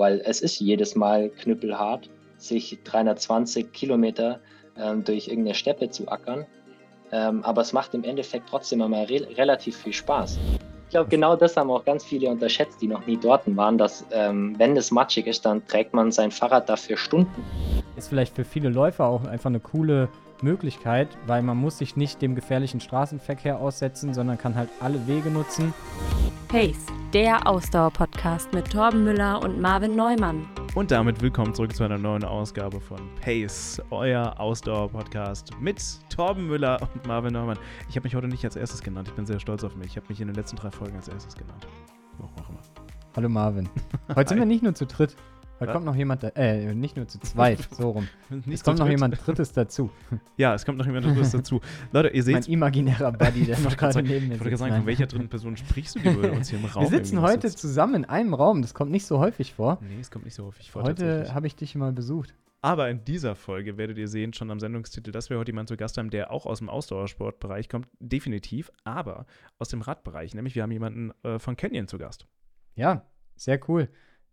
weil es ist jedes Mal knüppelhart, sich 320 Kilometer ähm, durch irgendeine Steppe zu ackern. Ähm, aber es macht im Endeffekt trotzdem einmal re relativ viel Spaß. Ich glaube, genau das haben auch ganz viele unterschätzt, die noch nie dort waren, dass ähm, wenn es matschig ist, dann trägt man sein Fahrrad dafür Stunden. Ist vielleicht für viele Läufer auch einfach eine coole Möglichkeit, weil man muss sich nicht dem gefährlichen Straßenverkehr aussetzen, sondern kann halt alle Wege nutzen. Pace, der Ausdauer-Podcast mit Torben Müller und Marvin Neumann. Und damit willkommen zurück zu einer neuen Ausgabe von Pace, euer Ausdauer-Podcast mit Torben Müller und Marvin Neumann. Ich habe mich heute nicht als erstes genannt, ich bin sehr stolz auf mich. Ich habe mich in den letzten drei Folgen als erstes genannt. Warum auch immer. Hallo Marvin. Heute sind wir nicht nur zu dritt. Heute kommt noch jemand, äh, nicht nur zu zweit, so rum. es kommt noch jemand Drittes dazu. Ja, es kommt noch jemand Drittes dazu. Leute, ihr seht. Mein imaginärer Buddy, der noch gerade neben mir Ich wollte sagen, von welcher dritten Person sprichst du, die wir uns hier im Raum Wir sitzen heute sitzt. zusammen in einem Raum. Das kommt nicht so häufig vor. Nee, es kommt nicht so häufig vor. Heute habe ich dich mal besucht. Aber in dieser Folge werdet ihr sehen, schon am Sendungstitel, dass wir heute jemanden zu Gast haben, der auch aus dem Ausdauersportbereich kommt. Definitiv, aber aus dem Radbereich. Nämlich, wir haben jemanden äh, von Canyon zu Gast. Ja, sehr cool.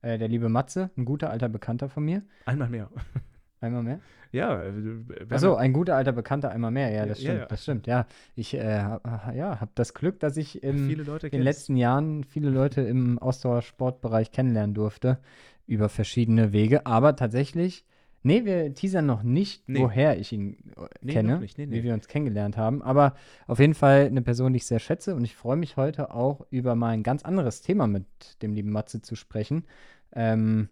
Äh, der liebe Matze, ein guter alter Bekannter von mir. Einmal mehr. Einmal mehr? Ja. Äh, Achso, ein guter alter Bekannter einmal mehr. Ja, das stimmt. Ja, ja. Das stimmt. Ja, ich äh, ja, habe das Glück, dass ich in den letzten Jahren viele Leute im Ausdauersportbereich kennenlernen durfte über verschiedene Wege. Aber tatsächlich Nee, wir teasern noch nicht, nee. woher ich ihn äh, nee, kenne, nee, wie wir uns kennengelernt haben. Aber auf jeden Fall eine Person, die ich sehr schätze. Und ich freue mich heute auch über mal ein ganz anderes Thema mit dem lieben Matze zu sprechen, ähm,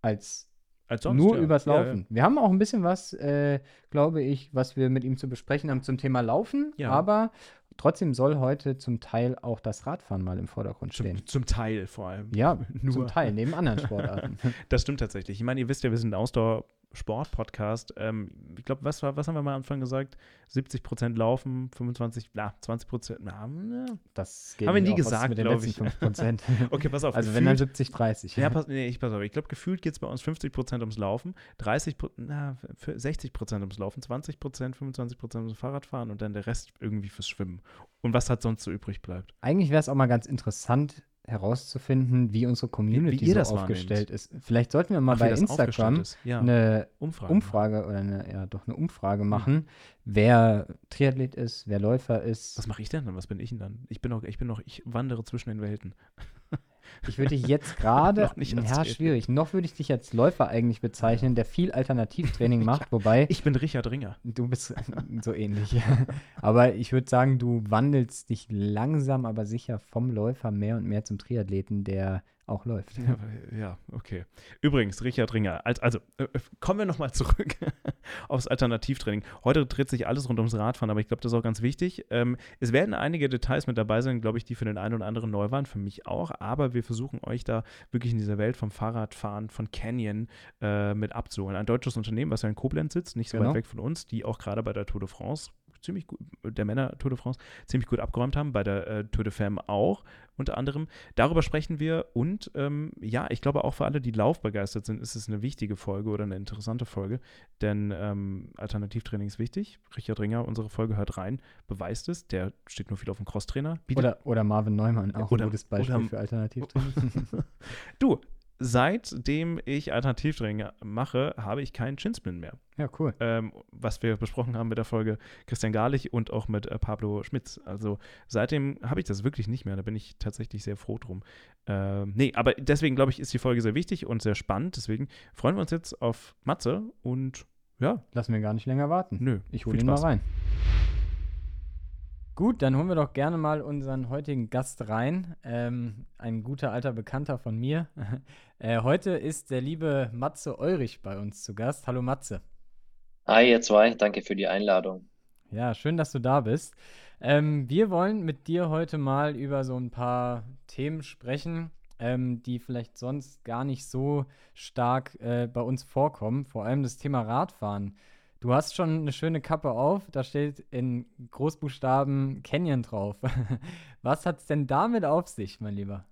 als, als sonst, nur ja. übers Laufen. Ja, ja. Wir haben auch ein bisschen was, äh, glaube ich, was wir mit ihm zu besprechen haben zum Thema Laufen. Aber Trotzdem soll heute zum Teil auch das Radfahren mal im Vordergrund stehen. Zum, zum Teil vor allem. Ja, nur. zum Teil, neben anderen Sportarten. das stimmt tatsächlich. Ich meine, ihr wisst ja, wir sind Ausdauer- Sport-Podcast. Ähm, ich glaube, was, was haben wir mal am Anfang gesagt? 70 Prozent laufen, 25, na, 20 Prozent. Na, das geht haben wir nie gesagt, glaube ich. okay, pass auf. Also, gefühlt, wenn dann 70, 30. Ja, pass, nee, ich pass auf. Ich glaube, gefühlt geht es bei uns 50 Prozent ums Laufen, 30%, na, 60 Prozent ums Laufen, 20 Prozent, 25 Prozent ums Fahrradfahren und dann der Rest irgendwie fürs Schwimmen. Und was halt sonst so übrig bleibt. Eigentlich wäre es auch mal ganz interessant, herauszufinden, wie unsere Community wie, wie so aufgestellt ist. Vielleicht sollten wir mal Ach, bei Instagram ja. eine Umfrage, Umfrage oder eine, ja, doch eine Umfrage machen, ja. wer Triathlet ist, wer Läufer ist. Was mache ich denn dann? Was bin ich denn dann? Ich bin noch, ich bin noch, ich wandere zwischen den Welten. Ich würde dich jetzt gerade, ja, schwierig. Noch würde ich dich als Läufer eigentlich bezeichnen, der viel Alternativtraining macht, wobei. Ich bin Richard Ringer. Du bist so ähnlich. aber ich würde sagen, du wandelst dich langsam, aber sicher vom Läufer mehr und mehr zum Triathleten, der auch läuft. Ja, ja, okay. Übrigens, Richard Ringer, als, also äh, äh kommen wir nochmal zurück aufs Alternativtraining. Heute dreht sich alles rund ums Radfahren, aber ich glaube, das ist auch ganz wichtig. Ähm, es werden einige Details mit dabei sein, glaube ich, die für den einen oder anderen neu waren, für mich auch, aber wir versuchen euch da wirklich in dieser Welt vom Fahrradfahren von Canyon äh, mit abzuholen. Ein deutsches Unternehmen, was ja in Koblenz sitzt, nicht so genau. weit weg von uns, die auch gerade bei der Tour de France ziemlich gut, der Männer Tour de France, ziemlich gut abgeräumt haben, bei der äh, Tour de Femme auch unter anderem. Darüber sprechen wir und ähm, ja, ich glaube auch für alle, die laufbegeistert sind, ist es eine wichtige Folge oder eine interessante Folge, denn ähm, Alternativtraining ist wichtig. Richard Ringer, unsere Folge hört rein, beweist es, der steht nur viel auf dem Crosstrainer. Oder, oder Marvin Neumann, auch oder, ein gutes Beispiel oder, für Alternativtraining. du, seitdem ich Alternativtraining mache, habe ich keinen Chinsplin mehr. Ja, cool. Ähm, was wir besprochen haben mit der Folge Christian Garlich und auch mit äh, Pablo Schmitz. Also seitdem habe ich das wirklich nicht mehr. Da bin ich tatsächlich sehr froh drum. Ähm, nee, aber deswegen glaube ich, ist die Folge sehr wichtig und sehr spannend. Deswegen freuen wir uns jetzt auf Matze und ja. Lassen wir gar nicht länger warten. Nö. Ich hole ihn Spaß. mal rein. Gut, dann holen wir doch gerne mal unseren heutigen Gast rein. Ähm, ein guter alter Bekannter von mir. äh, heute ist der liebe Matze Eurich bei uns zu Gast. Hallo Matze. Hi, ihr zwei. Danke für die Einladung. Ja, schön, dass du da bist. Ähm, wir wollen mit dir heute mal über so ein paar Themen sprechen, ähm, die vielleicht sonst gar nicht so stark äh, bei uns vorkommen. Vor allem das Thema Radfahren. Du hast schon eine schöne Kappe auf, da steht in Großbuchstaben Canyon drauf. Was hat es denn damit auf sich, mein Lieber?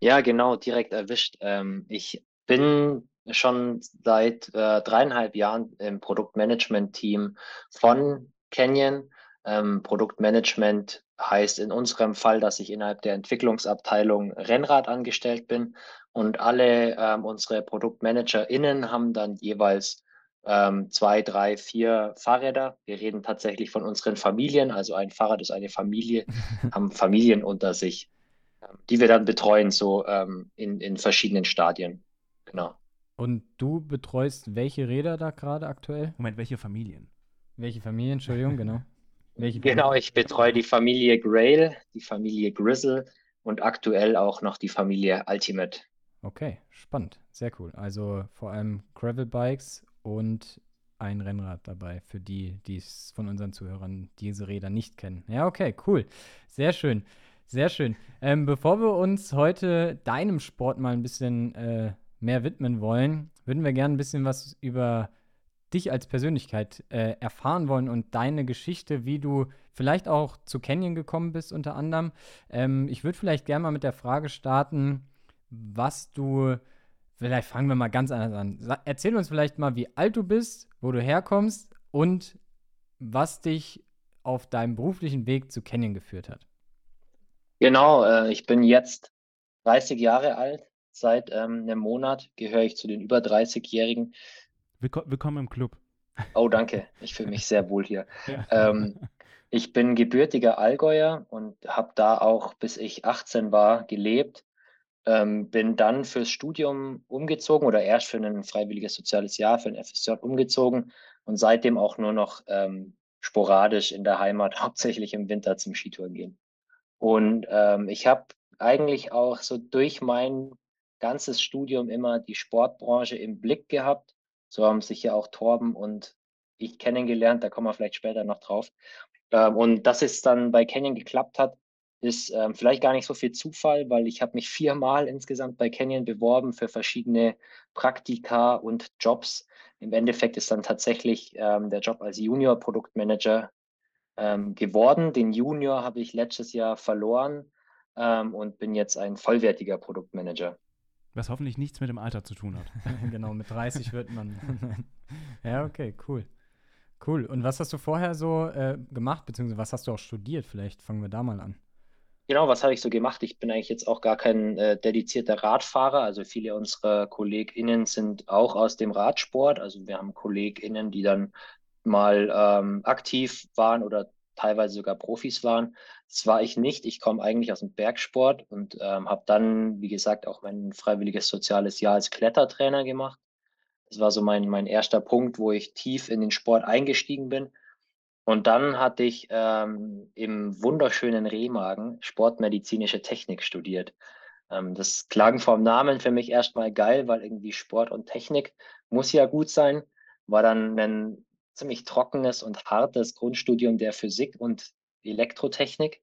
Ja, genau, direkt erwischt. Ähm, ich bin schon seit äh, dreieinhalb Jahren im Produktmanagement-Team von Canyon. Ähm, Produktmanagement heißt in unserem Fall, dass ich innerhalb der Entwicklungsabteilung Rennrad angestellt bin Und alle ähm, unsere ProduktmanagerInnen haben dann jeweils ähm, zwei, drei, vier Fahrräder. Wir reden tatsächlich von unseren Familien. Also ein Fahrrad ist eine Familie, haben Familien unter sich, ähm, die wir dann betreuen, so ähm, in, in verschiedenen Stadien. Genau. Und du betreust welche Räder da gerade aktuell? Moment, welche Familien? Welche Familien, Entschuldigung, genau. Welche genau, ich betreue die Familie Grail, die Familie Grizzle und aktuell auch noch die Familie Ultimate. Okay, spannend, sehr cool. Also vor allem Gravel Bikes und ein Rennrad dabei, für die, die es von unseren Zuhörern diese Räder nicht kennen. Ja, okay, cool. Sehr schön. Sehr schön. Ähm, bevor wir uns heute deinem Sport mal ein bisschen äh, mehr widmen wollen, würden wir gerne ein bisschen was über dich als Persönlichkeit äh, erfahren wollen und deine Geschichte, wie du vielleicht auch zu Canyon gekommen bist, unter anderem. Ähm, ich würde vielleicht gerne mal mit der Frage starten, was du Vielleicht fangen wir mal ganz anders an. Erzähl uns vielleicht mal, wie alt du bist, wo du herkommst und was dich auf deinem beruflichen Weg zu Canyon geführt hat. Genau, äh, ich bin jetzt 30 Jahre alt. Seit ähm, einem Monat gehöre ich zu den über 30-Jährigen. Willkommen im Club. Oh, danke. Ich fühle mich sehr wohl hier. Ja. Ähm, ich bin gebürtiger Allgäuer und habe da auch, bis ich 18 war, gelebt ähm, bin dann fürs Studium umgezogen oder erst für ein freiwilliges soziales Jahr, für ein FSJ umgezogen und seitdem auch nur noch ähm, sporadisch in der Heimat, hauptsächlich im Winter zum Skitouren gehen. Und ähm, ich habe eigentlich auch so durch mein ganzes Studium immer die Sportbranche im Blick gehabt. So haben sich ja auch Torben und ich kennengelernt, da kommen wir vielleicht später noch drauf. Ähm, und dass es dann bei Canyon geklappt hat, ist ähm, vielleicht gar nicht so viel Zufall, weil ich habe mich viermal insgesamt bei Canyon beworben für verschiedene Praktika und Jobs. Im Endeffekt ist dann tatsächlich ähm, der Job als Junior Produktmanager ähm, geworden. Den Junior habe ich letztes Jahr verloren ähm, und bin jetzt ein vollwertiger Produktmanager. Was hoffentlich nichts mit dem Alter zu tun hat. genau, mit 30 wird man. ja, okay, cool. Cool. Und was hast du vorher so äh, gemacht, beziehungsweise was hast du auch studiert? Vielleicht fangen wir da mal an. Genau, was habe ich so gemacht? Ich bin eigentlich jetzt auch gar kein äh, dedizierter Radfahrer. Also viele unserer KollegInnen sind auch aus dem Radsport. Also wir haben KollegInnen, die dann mal ähm, aktiv waren oder teilweise sogar Profis waren. Das war ich nicht. Ich komme eigentlich aus dem Bergsport und ähm, habe dann, wie gesagt, auch mein freiwilliges soziales Jahr als Klettertrainer gemacht. Das war so mein, mein erster Punkt, wo ich tief in den Sport eingestiegen bin. Und dann hatte ich ähm, im wunderschönen Remagen sportmedizinische Technik studiert. Ähm, das klang vom Namen für mich erstmal geil, weil irgendwie Sport und Technik muss ja gut sein. War dann ein ziemlich trockenes und hartes Grundstudium der Physik und Elektrotechnik.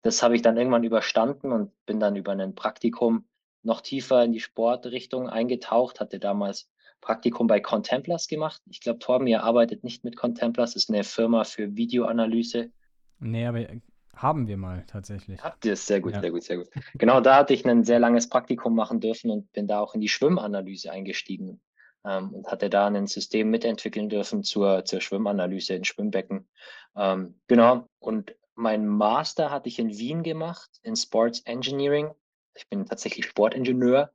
Das habe ich dann irgendwann überstanden und bin dann über ein Praktikum noch tiefer in die Sportrichtung eingetaucht, hatte damals Praktikum bei Contemplars gemacht. Ich glaube, Torben, ihr arbeitet nicht mit Contemplars, ist eine Firma für Videoanalyse. Nee, aber haben wir mal tatsächlich. Habt ihr es? Sehr gut, ja. sehr gut, sehr gut. Genau, da hatte ich ein sehr langes Praktikum machen dürfen und bin da auch in die Schwimmanalyse eingestiegen ähm, und hatte da ein System mitentwickeln dürfen zur, zur Schwimmanalyse in Schwimmbecken. Ähm, genau, und mein Master hatte ich in Wien gemacht, in Sports Engineering. Ich bin tatsächlich Sportingenieur.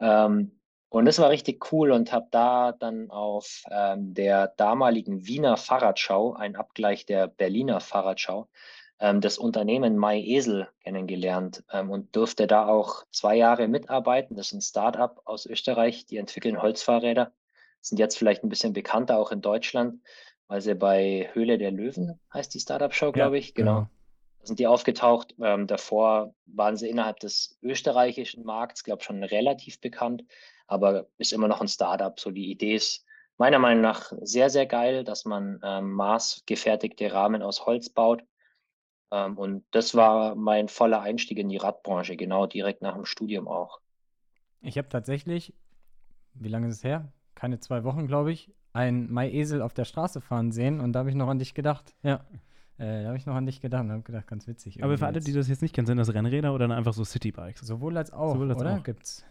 Ähm, und das war richtig cool und habe da dann auf ähm, der damaligen Wiener Fahrradschau, ein Abgleich der Berliner Fahrradschau, ähm, das Unternehmen MyEsel kennengelernt ähm, und durfte da auch zwei Jahre mitarbeiten. Das ist ein Startup aus Österreich, die entwickeln Holzfahrräder, sind jetzt vielleicht ein bisschen bekannter auch in Deutschland, weil sie bei Höhle der Löwen heißt die Startup-Show, glaube ich. Genau. genau. Da sind die aufgetaucht. Ähm, davor waren sie innerhalb des österreichischen Markts, glaube ich, schon relativ bekannt aber ist immer noch ein Startup. So die Idee ist meiner Meinung nach sehr, sehr geil, dass man ähm, maßgefertigte Rahmen aus Holz baut. Ähm, und das war mein voller Einstieg in die Radbranche, genau direkt nach dem Studium auch. Ich habe tatsächlich, wie lange ist es her? Keine zwei Wochen, glaube ich, ein Maiesel auf der Straße fahren sehen und da habe ich noch an dich gedacht. Ja. Äh, da habe ich noch an dich gedacht und habe gedacht, ganz witzig. Aber für alle, die das jetzt nicht kennen, sind das Rennräder oder einfach so Citybikes? Sowohl als auch, Sowohl als oder? Auch. Gibt's.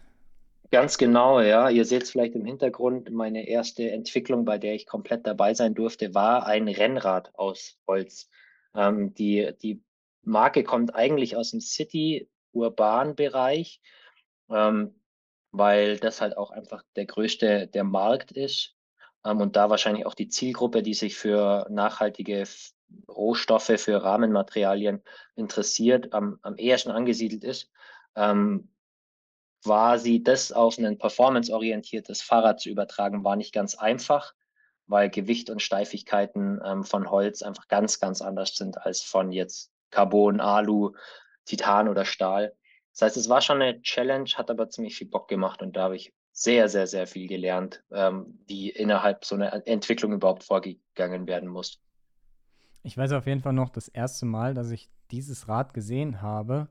Ganz genau, ja. Ihr seht es vielleicht im Hintergrund. Meine erste Entwicklung, bei der ich komplett dabei sein durfte, war ein Rennrad aus Holz. Ähm, die, die Marke kommt eigentlich aus dem City-Urban-Bereich. Ähm, weil das halt auch einfach der größte der Markt ist ähm, und da wahrscheinlich auch die Zielgruppe, die sich für nachhaltige Rohstoffe, für Rahmenmaterialien interessiert, am, am ehesten angesiedelt ist. Ähm, quasi das auf ein performanceorientiertes Fahrrad zu übertragen, war nicht ganz einfach, weil Gewicht und Steifigkeiten ähm, von Holz einfach ganz, ganz anders sind als von jetzt Carbon, Alu, Titan oder Stahl. Das heißt, es war schon eine Challenge, hat aber ziemlich viel Bock gemacht und da habe ich sehr, sehr, sehr viel gelernt, ähm, wie innerhalb so einer Entwicklung überhaupt vorgegangen werden muss. Ich weiß auf jeden Fall noch, das erste Mal, dass ich dieses Rad gesehen habe,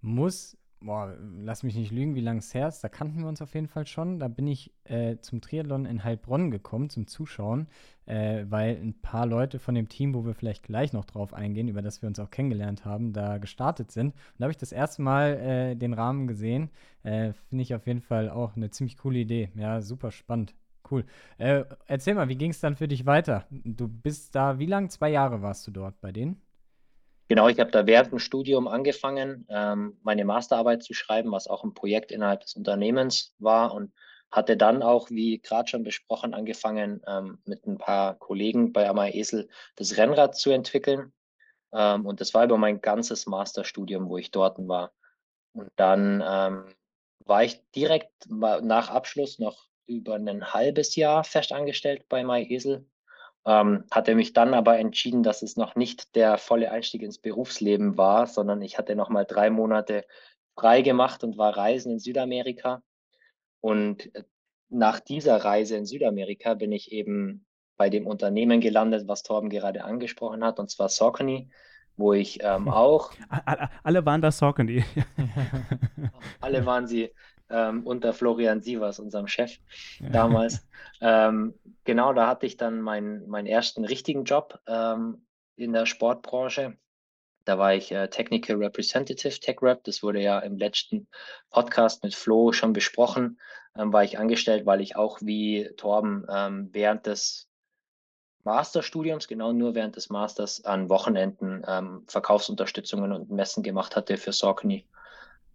muss boah, lass mich nicht lügen, wie lange es her ist. Da kannten wir uns auf jeden Fall schon. Da bin ich äh, zum Triathlon in Heilbronn gekommen, zum Zuschauen, äh, weil ein paar Leute von dem Team, wo wir vielleicht gleich noch drauf eingehen, über das wir uns auch kennengelernt haben, da gestartet sind. Und da habe ich das erste Mal äh, den Rahmen gesehen. Äh, finde ich auf jeden Fall auch eine ziemlich coole Idee. Ja, super spannend. Cool. Äh, erzähl mal, wie ging es dann für dich weiter? Du bist da, wie lang? Zwei Jahre warst du dort bei denen? Genau, ich habe da während dem Studium angefangen, ähm, meine Masterarbeit zu schreiben, was auch ein Projekt innerhalb des Unternehmens war und hatte dann auch, wie gerade schon besprochen, angefangen, ähm, mit ein paar Kollegen bei Amai Esel das Rennrad zu entwickeln. Ähm, und das war über mein ganzes Masterstudium, wo ich dort war. Und dann ähm, war ich direkt nach Abschluss noch über ein halbes Jahr festangestellt bei Mai Esel ähm, hatte mich dann aber entschieden, dass es noch nicht der volle Einstieg ins Berufsleben war, sondern ich hatte noch mal drei Monate frei gemacht und war reisen in Südamerika. Und äh, nach dieser Reise in Südamerika bin ich eben bei dem Unternehmen gelandet, was Torben gerade angesprochen hat, und zwar Saucony, wo ich ähm, auch. Alle waren da Saucony. alle waren sie ähm, unter Florian Sievers, unserem Chef damals. ähm, genau, da hatte ich dann meinen, meinen ersten richtigen Job ähm, in der Sportbranche. Da war ich äh, Technical Representative Tech Rep. Das wurde ja im letzten Podcast mit Flo schon besprochen. Ähm, war ich angestellt, weil ich auch wie Torben ähm, während des Masterstudiums, genau nur während des Masters, an Wochenenden ähm, Verkaufsunterstützungen und Messen gemacht hatte für Saucony.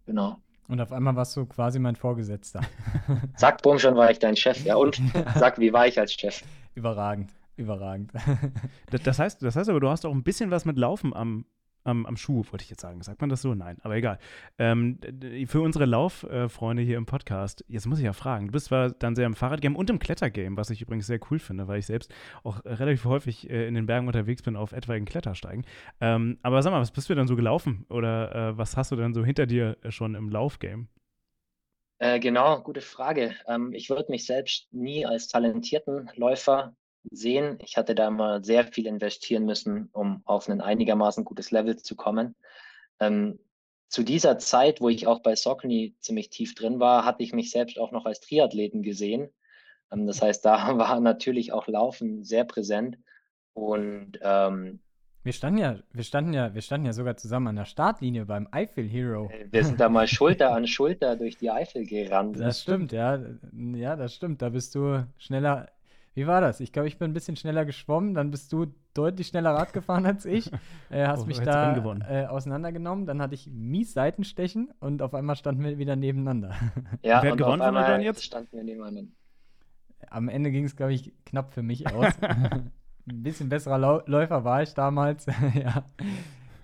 Genau. Und auf einmal warst du quasi mein Vorgesetzter. Zack, bumm, schon war ich dein Chef. Ja, und sag, wie war ich als Chef? Überragend, überragend. das, heißt, das heißt aber, du hast auch ein bisschen was mit Laufen am, am, am Schuh, wollte ich jetzt sagen. Sagt man das so? Nein, aber egal. Ähm, für unsere Lauffreunde hier im Podcast, jetzt muss ich ja fragen, du bist zwar dann sehr im Fahrradgame und im Klettergame, was ich übrigens sehr cool finde, weil ich selbst auch relativ häufig äh, in den Bergen unterwegs bin auf etwaigen Klettersteigen. Ähm, aber sag mal, was bist du denn so gelaufen oder äh, was hast du denn so hinter dir schon im Laufgame? Äh, genau, gute Frage. Ähm, ich würde mich selbst nie als talentierten Läufer sehen. Ich hatte da mal sehr viel investieren müssen, um auf ein einigermaßen gutes Level zu kommen. Ähm, zu dieser Zeit, wo ich auch bei Saucony ziemlich tief drin war, hatte ich mich selbst auch noch als Triathleten gesehen. Ähm, das heißt, da war natürlich auch Laufen sehr präsent. Und ähm, wir standen ja, wir standen ja, wir standen ja sogar zusammen an der Startlinie beim Eifel Hero. Äh, wir sind da mal Schulter an Schulter durch die Eifel gerannt. Das stimmt, ja. Ja, das stimmt. Da bist du schneller wie war das? Ich glaube, ich bin ein bisschen schneller geschwommen, dann bist du deutlich schneller Rad gefahren als ich. Äh, hast oh, mich da äh, auseinandergenommen, dann hatte ich mies Seitenstechen und auf einmal standen wir wieder nebeneinander. Ja, Wer hat gewonnen von dann jetzt? Standen wir nebeneinander. Am Ende ging es, glaube ich, knapp für mich aus. ein bisschen besserer Lau Läufer war ich damals. ja.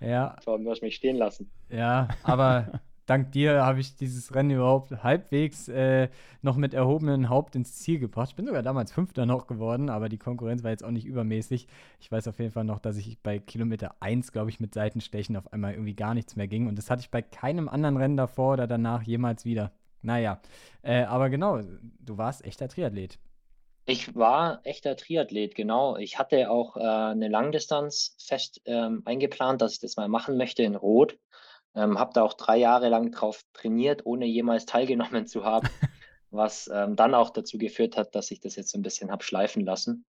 Ja. du hast mich stehen lassen. Ja, aber dank dir habe ich dieses Rennen überhaupt halbwegs äh, noch mit erhobenen Haupt ins Ziel gebracht. Ich bin sogar damals Fünfter noch geworden, aber die Konkurrenz war jetzt auch nicht übermäßig. Ich weiß auf jeden Fall noch, dass ich bei Kilometer 1, glaube ich, mit Seitenstechen auf einmal irgendwie gar nichts mehr ging. Und das hatte ich bei keinem anderen Rennen davor oder danach jemals wieder. Naja, äh, aber genau, du warst echter Triathlet. Ich war echter Triathlet, genau. Ich hatte auch äh, eine Langdistanz fest ähm, eingeplant, dass ich das mal machen möchte in Rot. Ähm, habe da auch drei Jahre lang drauf trainiert, ohne jemals teilgenommen zu haben, was ähm, dann auch dazu geführt hat, dass ich das jetzt so ein bisschen habe schleifen lassen.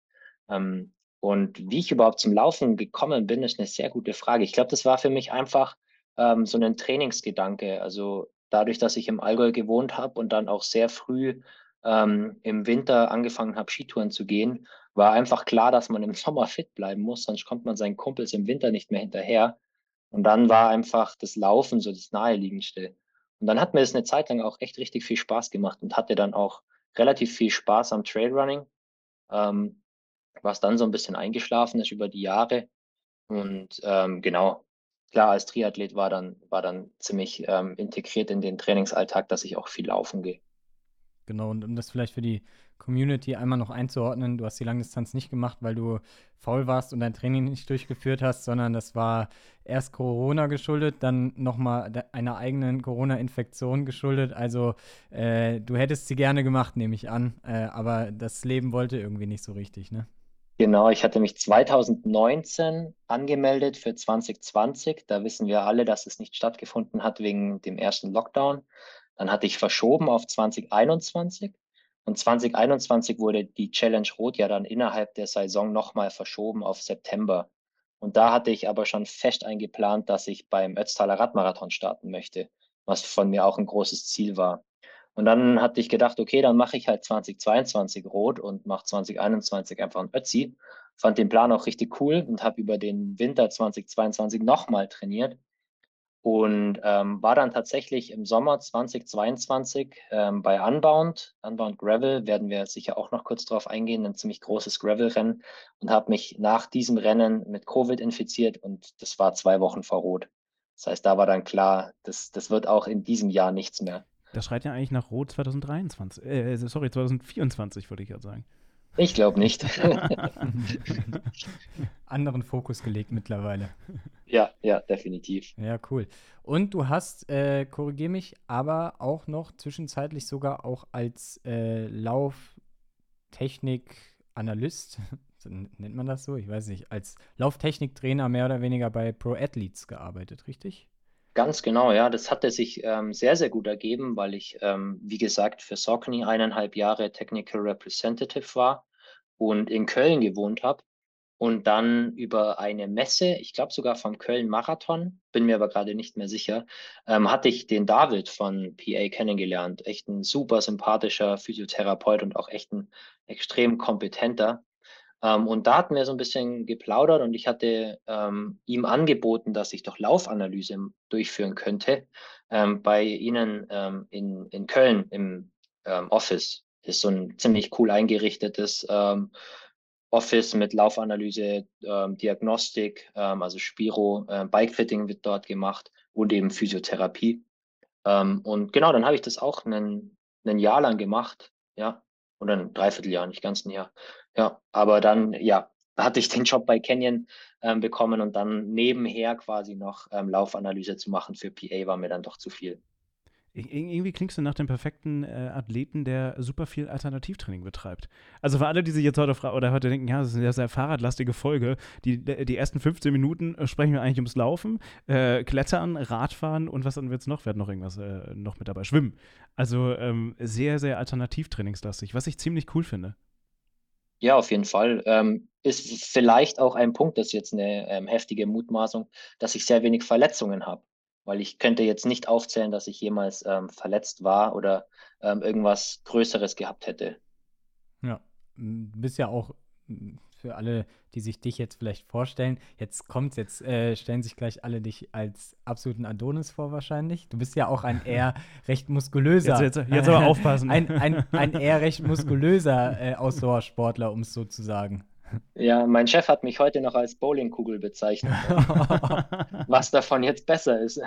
Ähm, und wie ich überhaupt zum Laufen gekommen bin, ist eine sehr gute Frage. Ich glaube, das war für mich einfach ähm, so ein Trainingsgedanke. Also dadurch, dass ich im Allgäu gewohnt habe und dann auch sehr früh ähm, im Winter angefangen habe, Skitouren zu gehen, war einfach klar, dass man im Sommer fit bleiben muss, sonst kommt man seinen Kumpels im Winter nicht mehr hinterher. Und dann war einfach das Laufen so das Naheliegendste. Und dann hat mir das eine Zeit lang auch echt richtig viel Spaß gemacht und hatte dann auch relativ viel Spaß am Trailrunning, ähm, was dann so ein bisschen eingeschlafen ist über die Jahre. Und ähm, genau, klar, als Triathlet war dann, war dann ziemlich ähm, integriert in den Trainingsalltag, dass ich auch viel laufen gehe. Genau, und um das vielleicht für die Community einmal noch einzuordnen, du hast die Langdistanz nicht gemacht, weil du faul warst und dein Training nicht durchgeführt hast, sondern das war erst Corona geschuldet, dann nochmal einer eigenen Corona-Infektion geschuldet. Also äh, du hättest sie gerne gemacht, nehme ich an, äh, aber das Leben wollte irgendwie nicht so richtig, ne? Genau, ich hatte mich 2019 angemeldet für 2020. Da wissen wir alle, dass es nicht stattgefunden hat wegen dem ersten Lockdown. Dann hatte ich verschoben auf 2021 und 2021 wurde die Challenge Rot ja dann innerhalb der Saison nochmal verschoben auf September. Und da hatte ich aber schon fest eingeplant, dass ich beim Ötztaler Radmarathon starten möchte, was von mir auch ein großes Ziel war. Und dann hatte ich gedacht, okay, dann mache ich halt 2022 Rot und mache 2021 einfach ein Ötzi. Fand den Plan auch richtig cool und habe über den Winter 2022 nochmal trainiert und ähm, war dann tatsächlich im Sommer 2022 ähm, bei Unbound, Unbound Gravel, werden wir sicher auch noch kurz drauf eingehen, ein ziemlich großes Gravel-Rennen und habe mich nach diesem Rennen mit Covid infiziert und das war zwei Wochen vor Rot. Das heißt, da war dann klar, das, das wird auch in diesem Jahr nichts mehr. Das schreit ja eigentlich nach Rot 2023, äh, sorry, 2024 würde ich ja sagen. Ich glaube nicht. Anderen Fokus gelegt mittlerweile. Ja, ja, definitiv. Ja, cool. Und du hast, äh, korrigier mich, aber auch noch zwischenzeitlich sogar auch als äh, Lauftechnik-Analyst, nennt man das so? Ich weiß nicht, als Lauftechniktrainer mehr oder weniger bei Pro Athletes gearbeitet, richtig? Ganz genau, ja. Das hatte sich ähm, sehr, sehr gut ergeben, weil ich, ähm, wie gesagt, für Saucony eineinhalb Jahre Technical Representative war und in Köln gewohnt habe. Und dann über eine Messe, ich glaube sogar vom Köln Marathon, bin mir aber gerade nicht mehr sicher, ähm, hatte ich den David von PA kennengelernt. Echt ein super sympathischer Physiotherapeut und auch echt ein extrem kompetenter. Ähm, und da hatten wir so ein bisschen geplaudert und ich hatte ähm, ihm angeboten, dass ich doch Laufanalyse durchführen könnte ähm, bei Ihnen ähm, in, in Köln im ähm, Office. Das ist so ein ziemlich cool eingerichtetes ähm, Office mit Laufanalyse, Diagnostik, also Spiro, äh, Bikefitting wird dort gemacht und eben Physiotherapie. und genau, dann habe ich das auch ein Jahr lang gemacht, ja, oder ein Dreivierteljahr, nicht ganz ein Jahr. Ja, aber dann, ja, hatte ich den Job bei Canyon ähm, bekommen und dann nebenher quasi noch ähm, Laufanalyse zu machen für PA war mir dann doch zu viel. Irgendwie klingst du nach dem perfekten äh, Athleten, der super viel Alternativtraining betreibt. Also für alle, die sich jetzt heute oder heute denken, ja, das ist eine sehr fahrradlastige Folge, die, die ersten 15 Minuten äh, sprechen wir eigentlich ums Laufen, äh, Klettern, Radfahren und was dann wird es noch? Wird noch irgendwas äh, noch mit dabei? Schwimmen. Also ähm, sehr, sehr alternativtrainingslastig, was ich ziemlich cool finde. Ja, auf jeden Fall. Ähm, ist vielleicht auch ein Punkt, das ist jetzt eine ähm, heftige Mutmaßung, dass ich sehr wenig Verletzungen habe. Weil ich könnte jetzt nicht aufzählen, dass ich jemals ähm, verletzt war oder ähm, irgendwas Größeres gehabt hätte. Ja, du bist ja auch für alle, die sich dich jetzt vielleicht vorstellen, jetzt kommt jetzt äh, stellen sich gleich alle dich als absoluten Adonis vor wahrscheinlich. Du bist ja auch ein eher recht muskulöser. Jetzt, jetzt, jetzt aber aufpassen. Ein, ein, ein eher recht muskulöser äh, Ausdauersportler, um es so zu sagen. Ja, mein Chef hat mich heute noch als Bowlingkugel bezeichnet. was davon jetzt besser ist.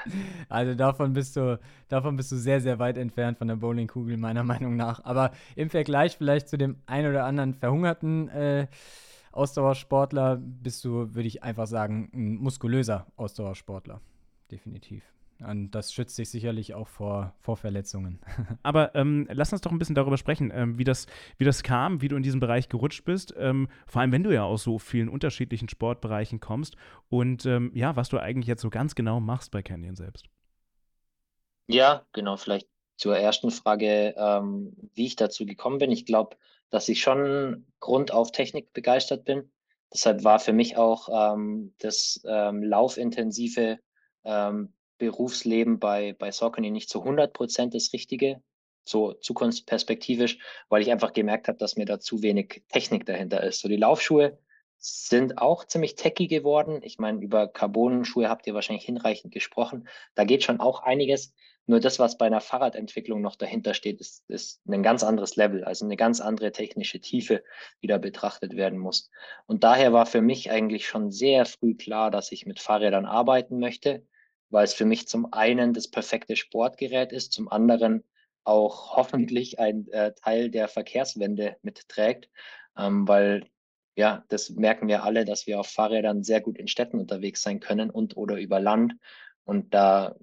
Also davon bist du, davon bist du sehr, sehr weit entfernt von der Bowlingkugel, meiner Meinung nach. Aber im Vergleich vielleicht zu dem ein oder anderen verhungerten äh, Ausdauersportler bist du, würde ich einfach sagen, ein muskulöser Ausdauersportler. Definitiv. Und das schützt dich sicherlich auch vor, vor Verletzungen. Aber ähm, lass uns doch ein bisschen darüber sprechen, ähm, wie, das, wie das kam, wie du in diesem Bereich gerutscht bist. Ähm, vor allem, wenn du ja aus so vielen unterschiedlichen Sportbereichen kommst. Und ähm, ja, was du eigentlich jetzt so ganz genau machst bei Canyon selbst. Ja, genau. Vielleicht zur ersten Frage, ähm, wie ich dazu gekommen bin. Ich glaube, dass ich schon grundauf Technik begeistert bin. Deshalb war für mich auch ähm, das ähm, laufintensive Berufsleben bei, bei Saucony nicht zu 100 Prozent das Richtige, so zukunftsperspektivisch, weil ich einfach gemerkt habe, dass mir da zu wenig Technik dahinter ist. So die Laufschuhe sind auch ziemlich techy geworden. Ich meine, über Carbon-Schuhe habt ihr wahrscheinlich hinreichend gesprochen. Da geht schon auch einiges. Nur das, was bei einer Fahrradentwicklung noch dahinter steht, ist, ist ein ganz anderes Level, also eine ganz andere technische Tiefe, die da betrachtet werden muss. Und daher war für mich eigentlich schon sehr früh klar, dass ich mit Fahrrädern arbeiten möchte, weil es für mich zum einen das perfekte Sportgerät ist, zum anderen auch hoffentlich ein äh, Teil der Verkehrswende mitträgt, ähm, weil ja, das merken wir alle, dass wir auf Fahrrädern sehr gut in Städten unterwegs sein können und oder über Land. Und da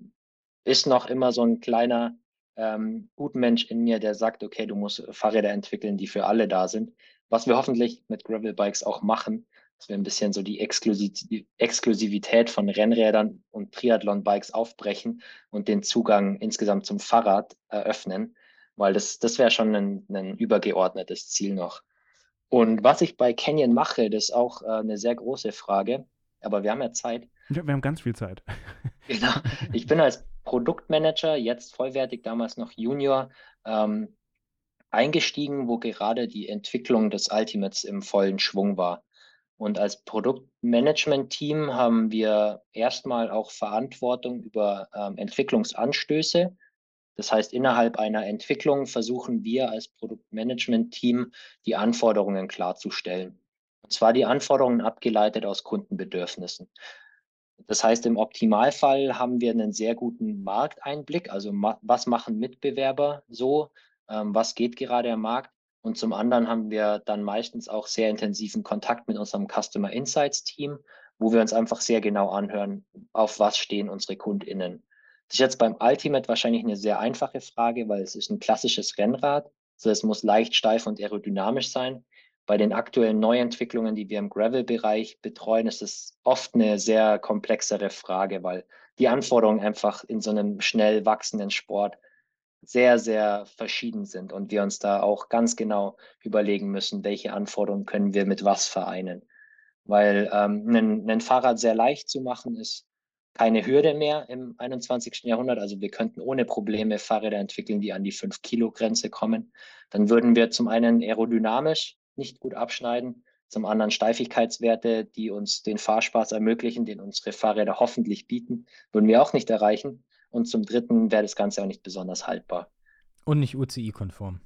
ist noch immer so ein kleiner ähm, Gutmensch in mir, der sagt, okay, du musst Fahrräder entwickeln, die für alle da sind. Was wir hoffentlich mit Gravel Bikes auch machen, dass wir ein bisschen so die Exklusivität von Rennrädern und Triathlon-Bikes aufbrechen und den Zugang insgesamt zum Fahrrad eröffnen, weil das, das wäre schon ein, ein übergeordnetes Ziel noch. Und was ich bei Canyon mache, das ist auch äh, eine sehr große Frage, aber wir haben ja Zeit. Ja, wir haben ganz viel Zeit. genau. Ich bin als Produktmanager, jetzt vollwertig, damals noch Junior, ähm, eingestiegen, wo gerade die Entwicklung des Ultimates im vollen Schwung war. Und als Produktmanagement-Team haben wir erstmal auch Verantwortung über ähm, Entwicklungsanstöße das heißt, innerhalb einer Entwicklung versuchen wir als Produktmanagement-Team die Anforderungen klarzustellen. Und zwar die Anforderungen abgeleitet aus Kundenbedürfnissen. Das heißt, im Optimalfall haben wir einen sehr guten Markteinblick, also was machen Mitbewerber so, ähm, was geht gerade am Markt. Und zum anderen haben wir dann meistens auch sehr intensiven Kontakt mit unserem Customer Insights Team, wo wir uns einfach sehr genau anhören, auf was stehen unsere KundInnen. Das ist jetzt beim Ultimate wahrscheinlich eine sehr einfache Frage, weil es ist ein klassisches Rennrad. Also es muss leicht, steif und aerodynamisch sein. Bei den aktuellen Neuentwicklungen, die wir im Gravel-Bereich betreuen, ist es oft eine sehr komplexere Frage, weil die Anforderungen einfach in so einem schnell wachsenden Sport sehr, sehr verschieden sind und wir uns da auch ganz genau überlegen müssen, welche Anforderungen können wir mit was vereinen. Weil ähm, ein, Fahrrad sehr leicht zu machen ist keine Hürde mehr im 21. Jahrhundert. Also wir könnten ohne Probleme Fahrräder entwickeln, die an die 5-Kilo-Grenze kommen. Dann würden wir zum einen aerodynamisch nicht gut abschneiden, zum anderen Steifigkeitswerte, die uns den Fahrspaß ermöglichen, den unsere Fahrräder hoffentlich bieten, würden wir auch nicht erreichen. Und zum dritten wäre das Ganze auch nicht besonders haltbar. Und nicht UCI-konform.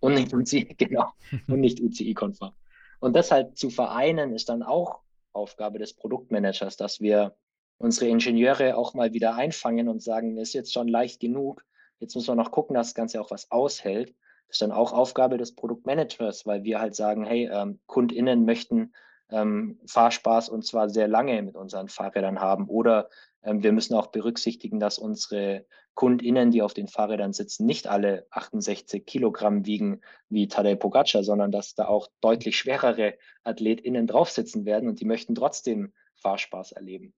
Und nicht UCI, genau. Und nicht UCI-konform. Und deshalb zu vereinen ist dann auch Aufgabe des Produktmanagers, dass wir unsere Ingenieure auch mal wieder einfangen und sagen, ist jetzt schon leicht genug. Jetzt muss man noch gucken, dass das Ganze auch was aushält. Das ist dann auch Aufgabe des Produktmanagers, weil wir halt sagen, hey, ähm, KundInnen möchten ähm, Fahrspaß und zwar sehr lange mit unseren Fahrrädern haben. Oder wir müssen auch berücksichtigen, dass unsere KundInnen, die auf den Fahrrädern sitzen, nicht alle 68 Kilogramm wiegen wie Tadej Pogacar, sondern dass da auch deutlich schwerere AthletInnen drauf sitzen werden und die möchten trotzdem Fahrspaß erleben.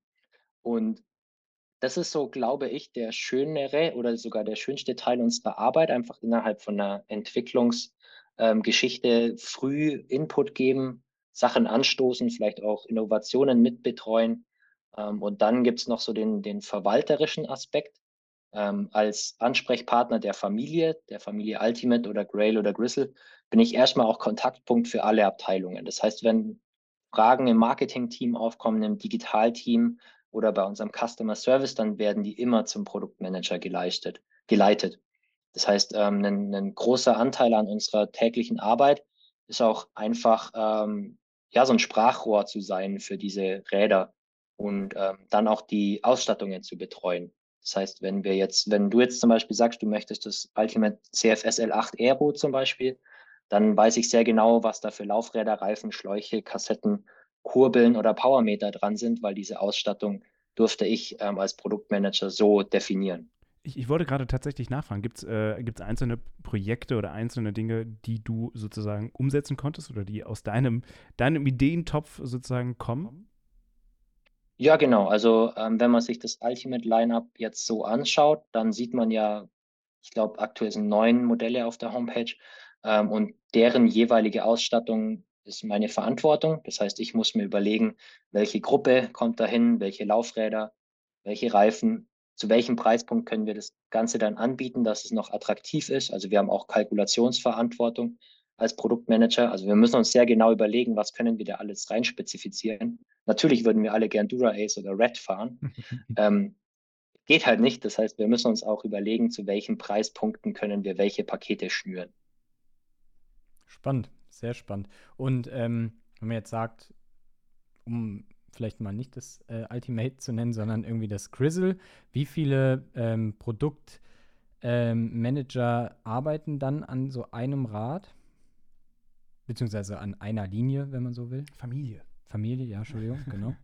Und das ist so, glaube ich, der schönere oder sogar der schönste Teil unserer Arbeit, einfach innerhalb von einer Entwicklungsgeschichte ähm, früh Input geben, Sachen anstoßen, vielleicht auch Innovationen mitbetreuen. Ähm, und dann gibt es noch so den, den verwalterischen Aspekt. Ähm, als Ansprechpartner der Familie, der Familie Ultimate oder Grail oder Gristle, bin ich erstmal auch Kontaktpunkt für alle Abteilungen. Das heißt, wenn Fragen im Marketing-Team aufkommen, im Digitalteam, oder bei unserem Customer Service, dann werden die immer zum Produktmanager geleistet, geleitet. Das heißt, ähm, ein, ein, großer Anteil an unserer täglichen Arbeit ist auch einfach ähm, ja so ein Sprachrohr zu sein für diese Räder und ähm, dann auch die Ausstattungen zu betreuen. Das heißt, wenn wir jetzt, wenn du jetzt zum Beispiel sagst, du möchtest das Ultimate CFS L8 Aero zum Beispiel, dann weiß ich sehr genau, was da für Laufräder, Reifen, Schläuche, Kassetten Kurbeln oder Powermeter dran sind, weil diese Ausstattung durfte ich ähm, als Produktmanager so definieren. Ich, ich wollte gerade tatsächlich nachfragen, gibt es äh, einzelne Projekte oder einzelne Dinge, die du sozusagen umsetzen konntest oder die aus deinem, deinem Ideentopf sozusagen kommen? Ja, genau. Also ähm, wenn man sich das Ultimate Lineup jetzt so anschaut, dann sieht man ja, ich glaube, aktuell sind neun Modelle auf der Homepage ähm, und deren jeweilige Ausstattung ist meine Verantwortung. Das heißt, ich muss mir überlegen, welche Gruppe kommt dahin, welche Laufräder, welche Reifen, zu welchem Preispunkt können wir das Ganze dann anbieten, dass es noch attraktiv ist. Also wir haben auch Kalkulationsverantwortung als Produktmanager. Also wir müssen uns sehr genau überlegen, was können wir da alles reinspezifizieren. Natürlich würden wir alle gern Dura Ace oder Red fahren. ähm, geht halt nicht. Das heißt, wir müssen uns auch überlegen, zu welchen Preispunkten können wir welche Pakete schnüren. Spannend, sehr spannend. Und ähm, wenn man jetzt sagt, um vielleicht mal nicht das äh, Ultimate zu nennen, sondern irgendwie das Grizzle, wie viele ähm, Produktmanager ähm, arbeiten dann an so einem Rad? Beziehungsweise an einer Linie, wenn man so will? Familie. Familie, ja, Entschuldigung, genau.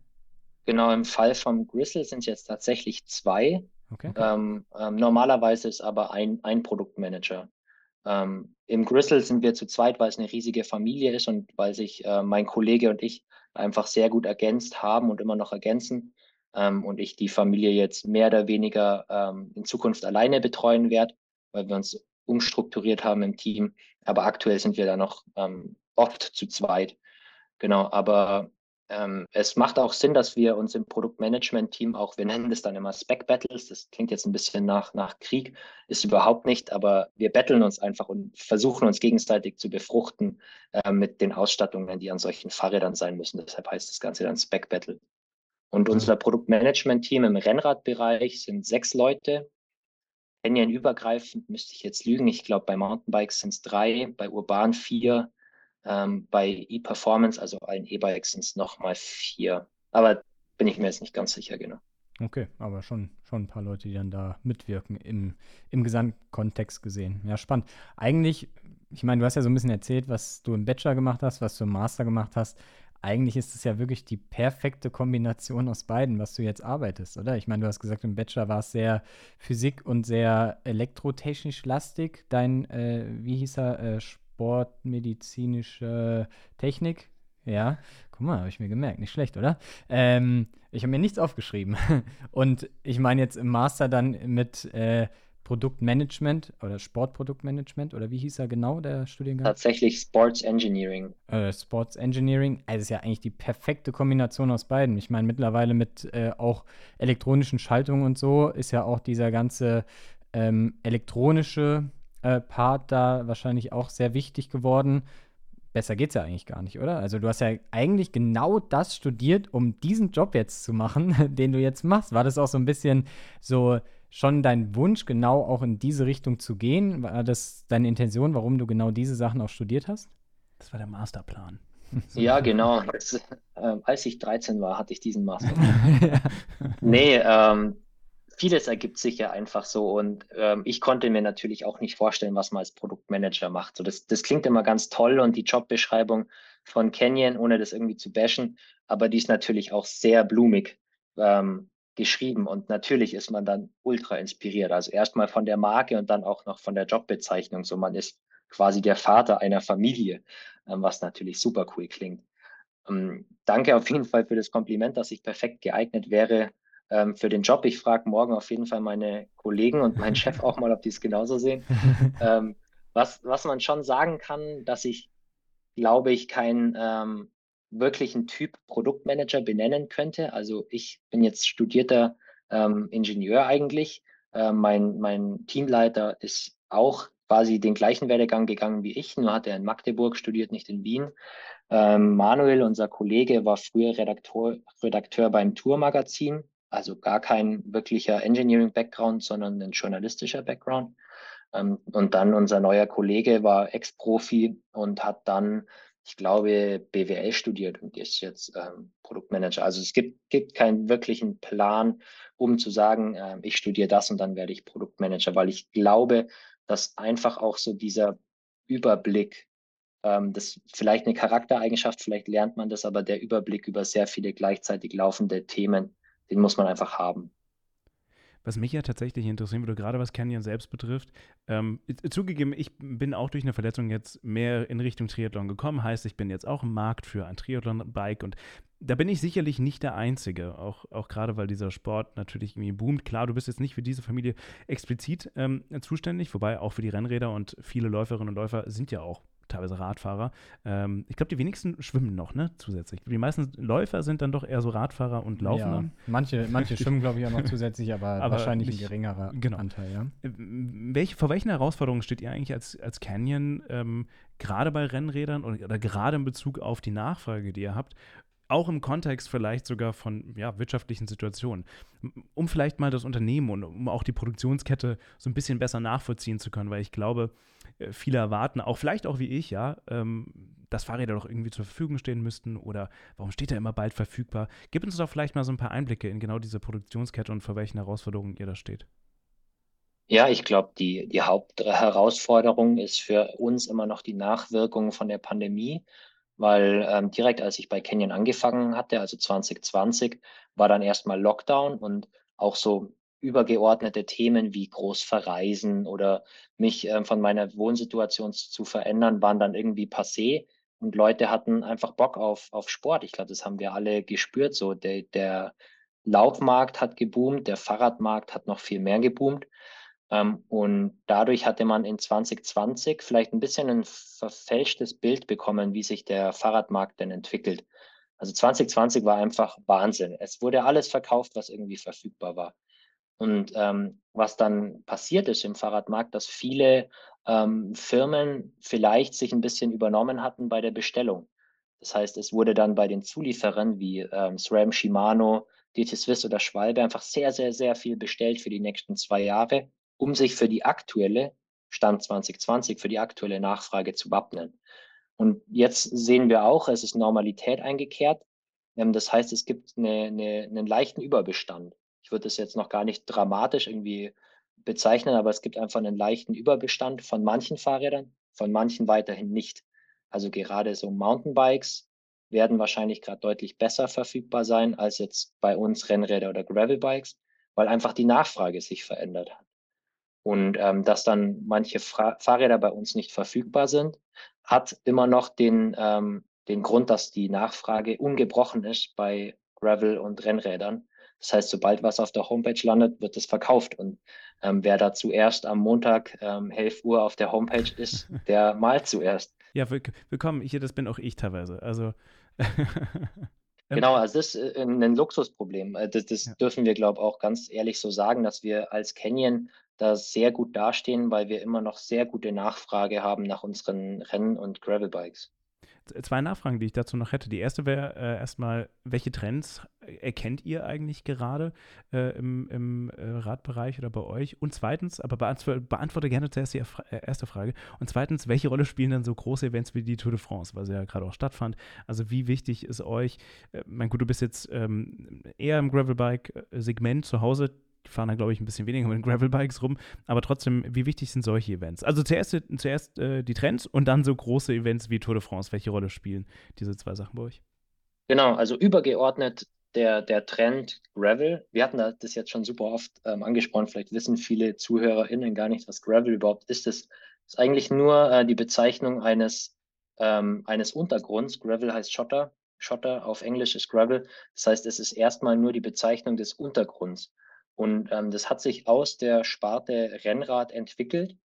Genau, im Fall vom Grizzle sind es jetzt tatsächlich zwei. Okay. Ähm, ähm, normalerweise ist aber ein, ein Produktmanager. Ähm, Im Grizzle sind wir zu zweit, weil es eine riesige Familie ist und weil sich äh, mein Kollege und ich einfach sehr gut ergänzt haben und immer noch ergänzen. Ähm, und ich die Familie jetzt mehr oder weniger ähm, in Zukunft alleine betreuen werde, weil wir uns umstrukturiert haben im Team. Aber aktuell sind wir da noch ähm, oft zu zweit. Genau, aber ähm, es macht auch Sinn, dass wir uns im Produktmanagement-Team auch, wir nennen das dann immer Spec-Battles, das klingt jetzt ein bisschen nach, nach Krieg, ist überhaupt nicht, aber wir betteln uns einfach und versuchen uns gegenseitig zu befruchten äh, mit den Ausstattungen, die an solchen Fahrrädern sein müssen. Deshalb heißt das Ganze dann Spec-Battle. Und mhm. unser Produktmanagement-Team im Rennradbereich sind sechs Leute. Canyon übergreifend müsste ich jetzt lügen. Ich glaube, bei Mountainbikes sind es drei, bei Urban vier, ähm, bei E-Performance, also allen E-Bikes, sind es nochmal vier. Aber bin ich mir jetzt nicht ganz sicher, genau. Okay, aber schon, schon ein paar Leute, die dann da mitwirken im, im Gesamtkontext gesehen. Ja, spannend. Eigentlich, ich meine, du hast ja so ein bisschen erzählt, was du im Bachelor gemacht hast, was du im Master gemacht hast. Eigentlich ist es ja wirklich die perfekte Kombination aus beiden, was du jetzt arbeitest, oder? Ich meine, du hast gesagt, im Bachelor war es sehr Physik und sehr elektrotechnisch lastig. Dein, äh, wie hieß er, äh, sportmedizinische Technik. Ja, guck mal, habe ich mir gemerkt. Nicht schlecht, oder? Ähm, ich habe mir nichts aufgeschrieben. Und ich meine jetzt im Master dann mit äh, Produktmanagement oder Sportproduktmanagement oder wie hieß er genau, der Studiengang? Tatsächlich Sports Engineering. Äh, Sports Engineering, also ist ja eigentlich die perfekte Kombination aus beiden. Ich meine, mittlerweile mit äh, auch elektronischen Schaltungen und so ist ja auch dieser ganze ähm, elektronische äh, Part da wahrscheinlich auch sehr wichtig geworden. Besser geht's ja eigentlich gar nicht, oder? Also du hast ja eigentlich genau das studiert, um diesen Job jetzt zu machen, den du jetzt machst. War das auch so ein bisschen so schon dein Wunsch, genau auch in diese Richtung zu gehen? War das deine Intention, warum du genau diese Sachen auch studiert hast? Das war der Masterplan. Ja, genau. Das, äh, als ich 13 war, hatte ich diesen Master. ja. Nee, ähm, vieles ergibt sich ja einfach so und ähm, ich konnte mir natürlich auch nicht vorstellen, was man als Produktmanager macht. So, das, das klingt immer ganz toll und die Jobbeschreibung von Canyon, ohne das irgendwie zu bashen, aber die ist natürlich auch sehr blumig ähm, geschrieben und natürlich ist man dann ultra inspiriert. Also erstmal von der Marke und dann auch noch von der Jobbezeichnung. So, man ist quasi der Vater einer Familie, ähm, was natürlich super cool klingt. Ähm, danke auf jeden Fall für das Kompliment, dass ich perfekt geeignet wäre, ähm, für den Job. Ich frage morgen auf jeden Fall meine Kollegen und meinen Chef auch mal, ob die es genauso sehen. ähm, was, was man schon sagen kann, dass ich, glaube ich, keinen ähm, wirklichen Typ Produktmanager benennen könnte. Also ich bin jetzt studierter ähm, Ingenieur eigentlich. Äh, mein, mein Teamleiter ist auch quasi den gleichen Werdegang gegangen wie ich, nur hat er in Magdeburg studiert, nicht in Wien. Ähm, Manuel, unser Kollege, war früher Redakteur, Redakteur beim Tourmagazin also gar kein wirklicher Engineering-Background, sondern ein journalistischer Background. Ähm, und dann unser neuer Kollege war Ex-Profi und hat dann, ich glaube, BWL studiert und ist jetzt ähm, Produktmanager. Also es gibt, gibt keinen wirklichen Plan, um zu sagen, äh, ich studiere das und dann werde ich Produktmanager, weil ich glaube, dass einfach auch so dieser Überblick, ähm, das vielleicht eine Charaktereigenschaft, vielleicht lernt man das, aber der Überblick über sehr viele gleichzeitig laufende Themen den muss man einfach haben. Was mich ja tatsächlich interessieren würde, gerade was Canyon selbst betrifft, ähm, zugegeben, ich bin auch durch eine Verletzung jetzt mehr in Richtung Triathlon gekommen, heißt, ich bin jetzt auch im Markt für ein Triathlon-Bike und da bin ich sicherlich nicht der Einzige, auch, auch gerade weil dieser Sport natürlich irgendwie boomt. Klar, du bist jetzt nicht für diese Familie explizit ähm, zuständig, wobei auch für die Rennräder und viele Läuferinnen und Läufer sind ja auch teilweise Radfahrer. Ähm, ich glaube, die wenigsten schwimmen noch, ne? Zusätzlich. Die meisten Läufer sind dann doch eher so Radfahrer und Laufen. Ja, manche, manche schwimmen, glaube ich, auch noch zusätzlich, aber, aber wahrscheinlich nicht, ein geringerer genau. Anteil, ja. Äh, welche, vor welchen Herausforderungen steht ihr eigentlich als, als Canyon, ähm, gerade bei Rennrädern oder, oder gerade in Bezug auf die Nachfrage, die ihr habt? auch im Kontext vielleicht sogar von ja, wirtschaftlichen Situationen, um vielleicht mal das Unternehmen und um auch die Produktionskette so ein bisschen besser nachvollziehen zu können, weil ich glaube, viele erwarten, auch vielleicht auch wie ich, ja, ähm, dass Fahrräder doch irgendwie zur Verfügung stehen müssten oder warum steht er immer bald verfügbar? Gib uns doch vielleicht mal so ein paar Einblicke in genau diese Produktionskette und vor welchen Herausforderungen ihr da steht. Ja, ich glaube, die, die Hauptherausforderung ist für uns immer noch die Nachwirkungen von der Pandemie, weil ähm, direkt als ich bei Canyon angefangen hatte, also 2020, war dann erstmal Lockdown und auch so übergeordnete Themen wie groß verreisen oder mich äh, von meiner Wohnsituation zu verändern, waren dann irgendwie passé und Leute hatten einfach Bock auf, auf Sport. Ich glaube, das haben wir alle gespürt. So der, der Laufmarkt hat geboomt, der Fahrradmarkt hat noch viel mehr geboomt. Ähm, und dadurch hatte man in 2020 vielleicht ein bisschen ein verfälschtes Bild bekommen, wie sich der Fahrradmarkt denn entwickelt. Also 2020 war einfach Wahnsinn. Es wurde alles verkauft, was irgendwie verfügbar war. Und ähm, was dann passiert ist im Fahrradmarkt, dass viele ähm, Firmen vielleicht sich ein bisschen übernommen hatten bei der Bestellung. Das heißt, es wurde dann bei den Zulieferern wie ähm, SRAM, Shimano, DT Swiss oder Schwalbe einfach sehr, sehr, sehr viel bestellt für die nächsten zwei Jahre, um sich für die aktuelle Stand 2020, für die aktuelle Nachfrage zu wappnen. Und jetzt sehen wir auch, es ist Normalität eingekehrt. Ähm, das heißt, es gibt eine, eine, einen leichten Überbestand ich würde das jetzt noch gar nicht dramatisch irgendwie bezeichnen, aber es gibt einfach einen leichten Überbestand von manchen Fahrrädern, von manchen weiterhin nicht. Also gerade so Mountainbikes werden wahrscheinlich gerade deutlich besser verfügbar sein als jetzt bei uns Rennräder oder Gravelbikes, weil einfach die Nachfrage sich verändert hat. Und ähm, dass dann manche Fra Fahrräder bei uns nicht verfügbar sind, hat immer noch den, ähm, den Grund, dass die Nachfrage ungebrochen ist bei Gravel- und Rennrädern. Das heißt, sobald was auf der Homepage landet, wird es verkauft. Und ähm, wer da zuerst am Montag ähm, 11 Uhr auf der Homepage ist, der malt zuerst. Ja, willkommen. Hier, das bin auch ich teilweise. Also. Genau, also das ist äh, ein Luxusproblem. Äh, das, das ja. dürfen wir, glaube ich, auch ganz ehrlich so sagen, dass wir als Canyon da sehr gut dastehen, weil wir immer noch sehr gute Nachfrage haben nach unseren Rennen- und Gravelbikes zwei Nachfragen, die ich dazu noch hätte. Die erste wäre äh, erstmal, welche Trends erkennt ihr eigentlich gerade äh, im, im äh, Radbereich oder bei euch? Und zweitens, aber beantworte, beantworte gerne zuerst die äh, erste Frage. Und zweitens, welche Rolle spielen denn so große Events wie die Tour de France, weil sie ja gerade auch stattfand? Also wie wichtig ist euch, äh, mein gut, du bist jetzt ähm, eher im Gravelbike-Segment zu Hause, fahren da, glaube ich, ein bisschen weniger mit den Gravelbikes rum. Aber trotzdem, wie wichtig sind solche Events? Also zuerst, zuerst äh, die Trends und dann so große Events wie Tour de France. Welche Rolle spielen diese zwei Sachen bei euch? Genau, also übergeordnet der, der Trend Gravel. Wir hatten das jetzt schon super oft ähm, angesprochen. Vielleicht wissen viele ZuhörerInnen gar nicht, was Gravel überhaupt ist. Das ist eigentlich nur äh, die Bezeichnung eines, ähm, eines Untergrunds. Gravel heißt Schotter. Schotter auf Englisch ist Gravel. Das heißt, es ist erstmal nur die Bezeichnung des Untergrunds. Und ähm, das hat sich aus der Sparte Rennrad entwickelt,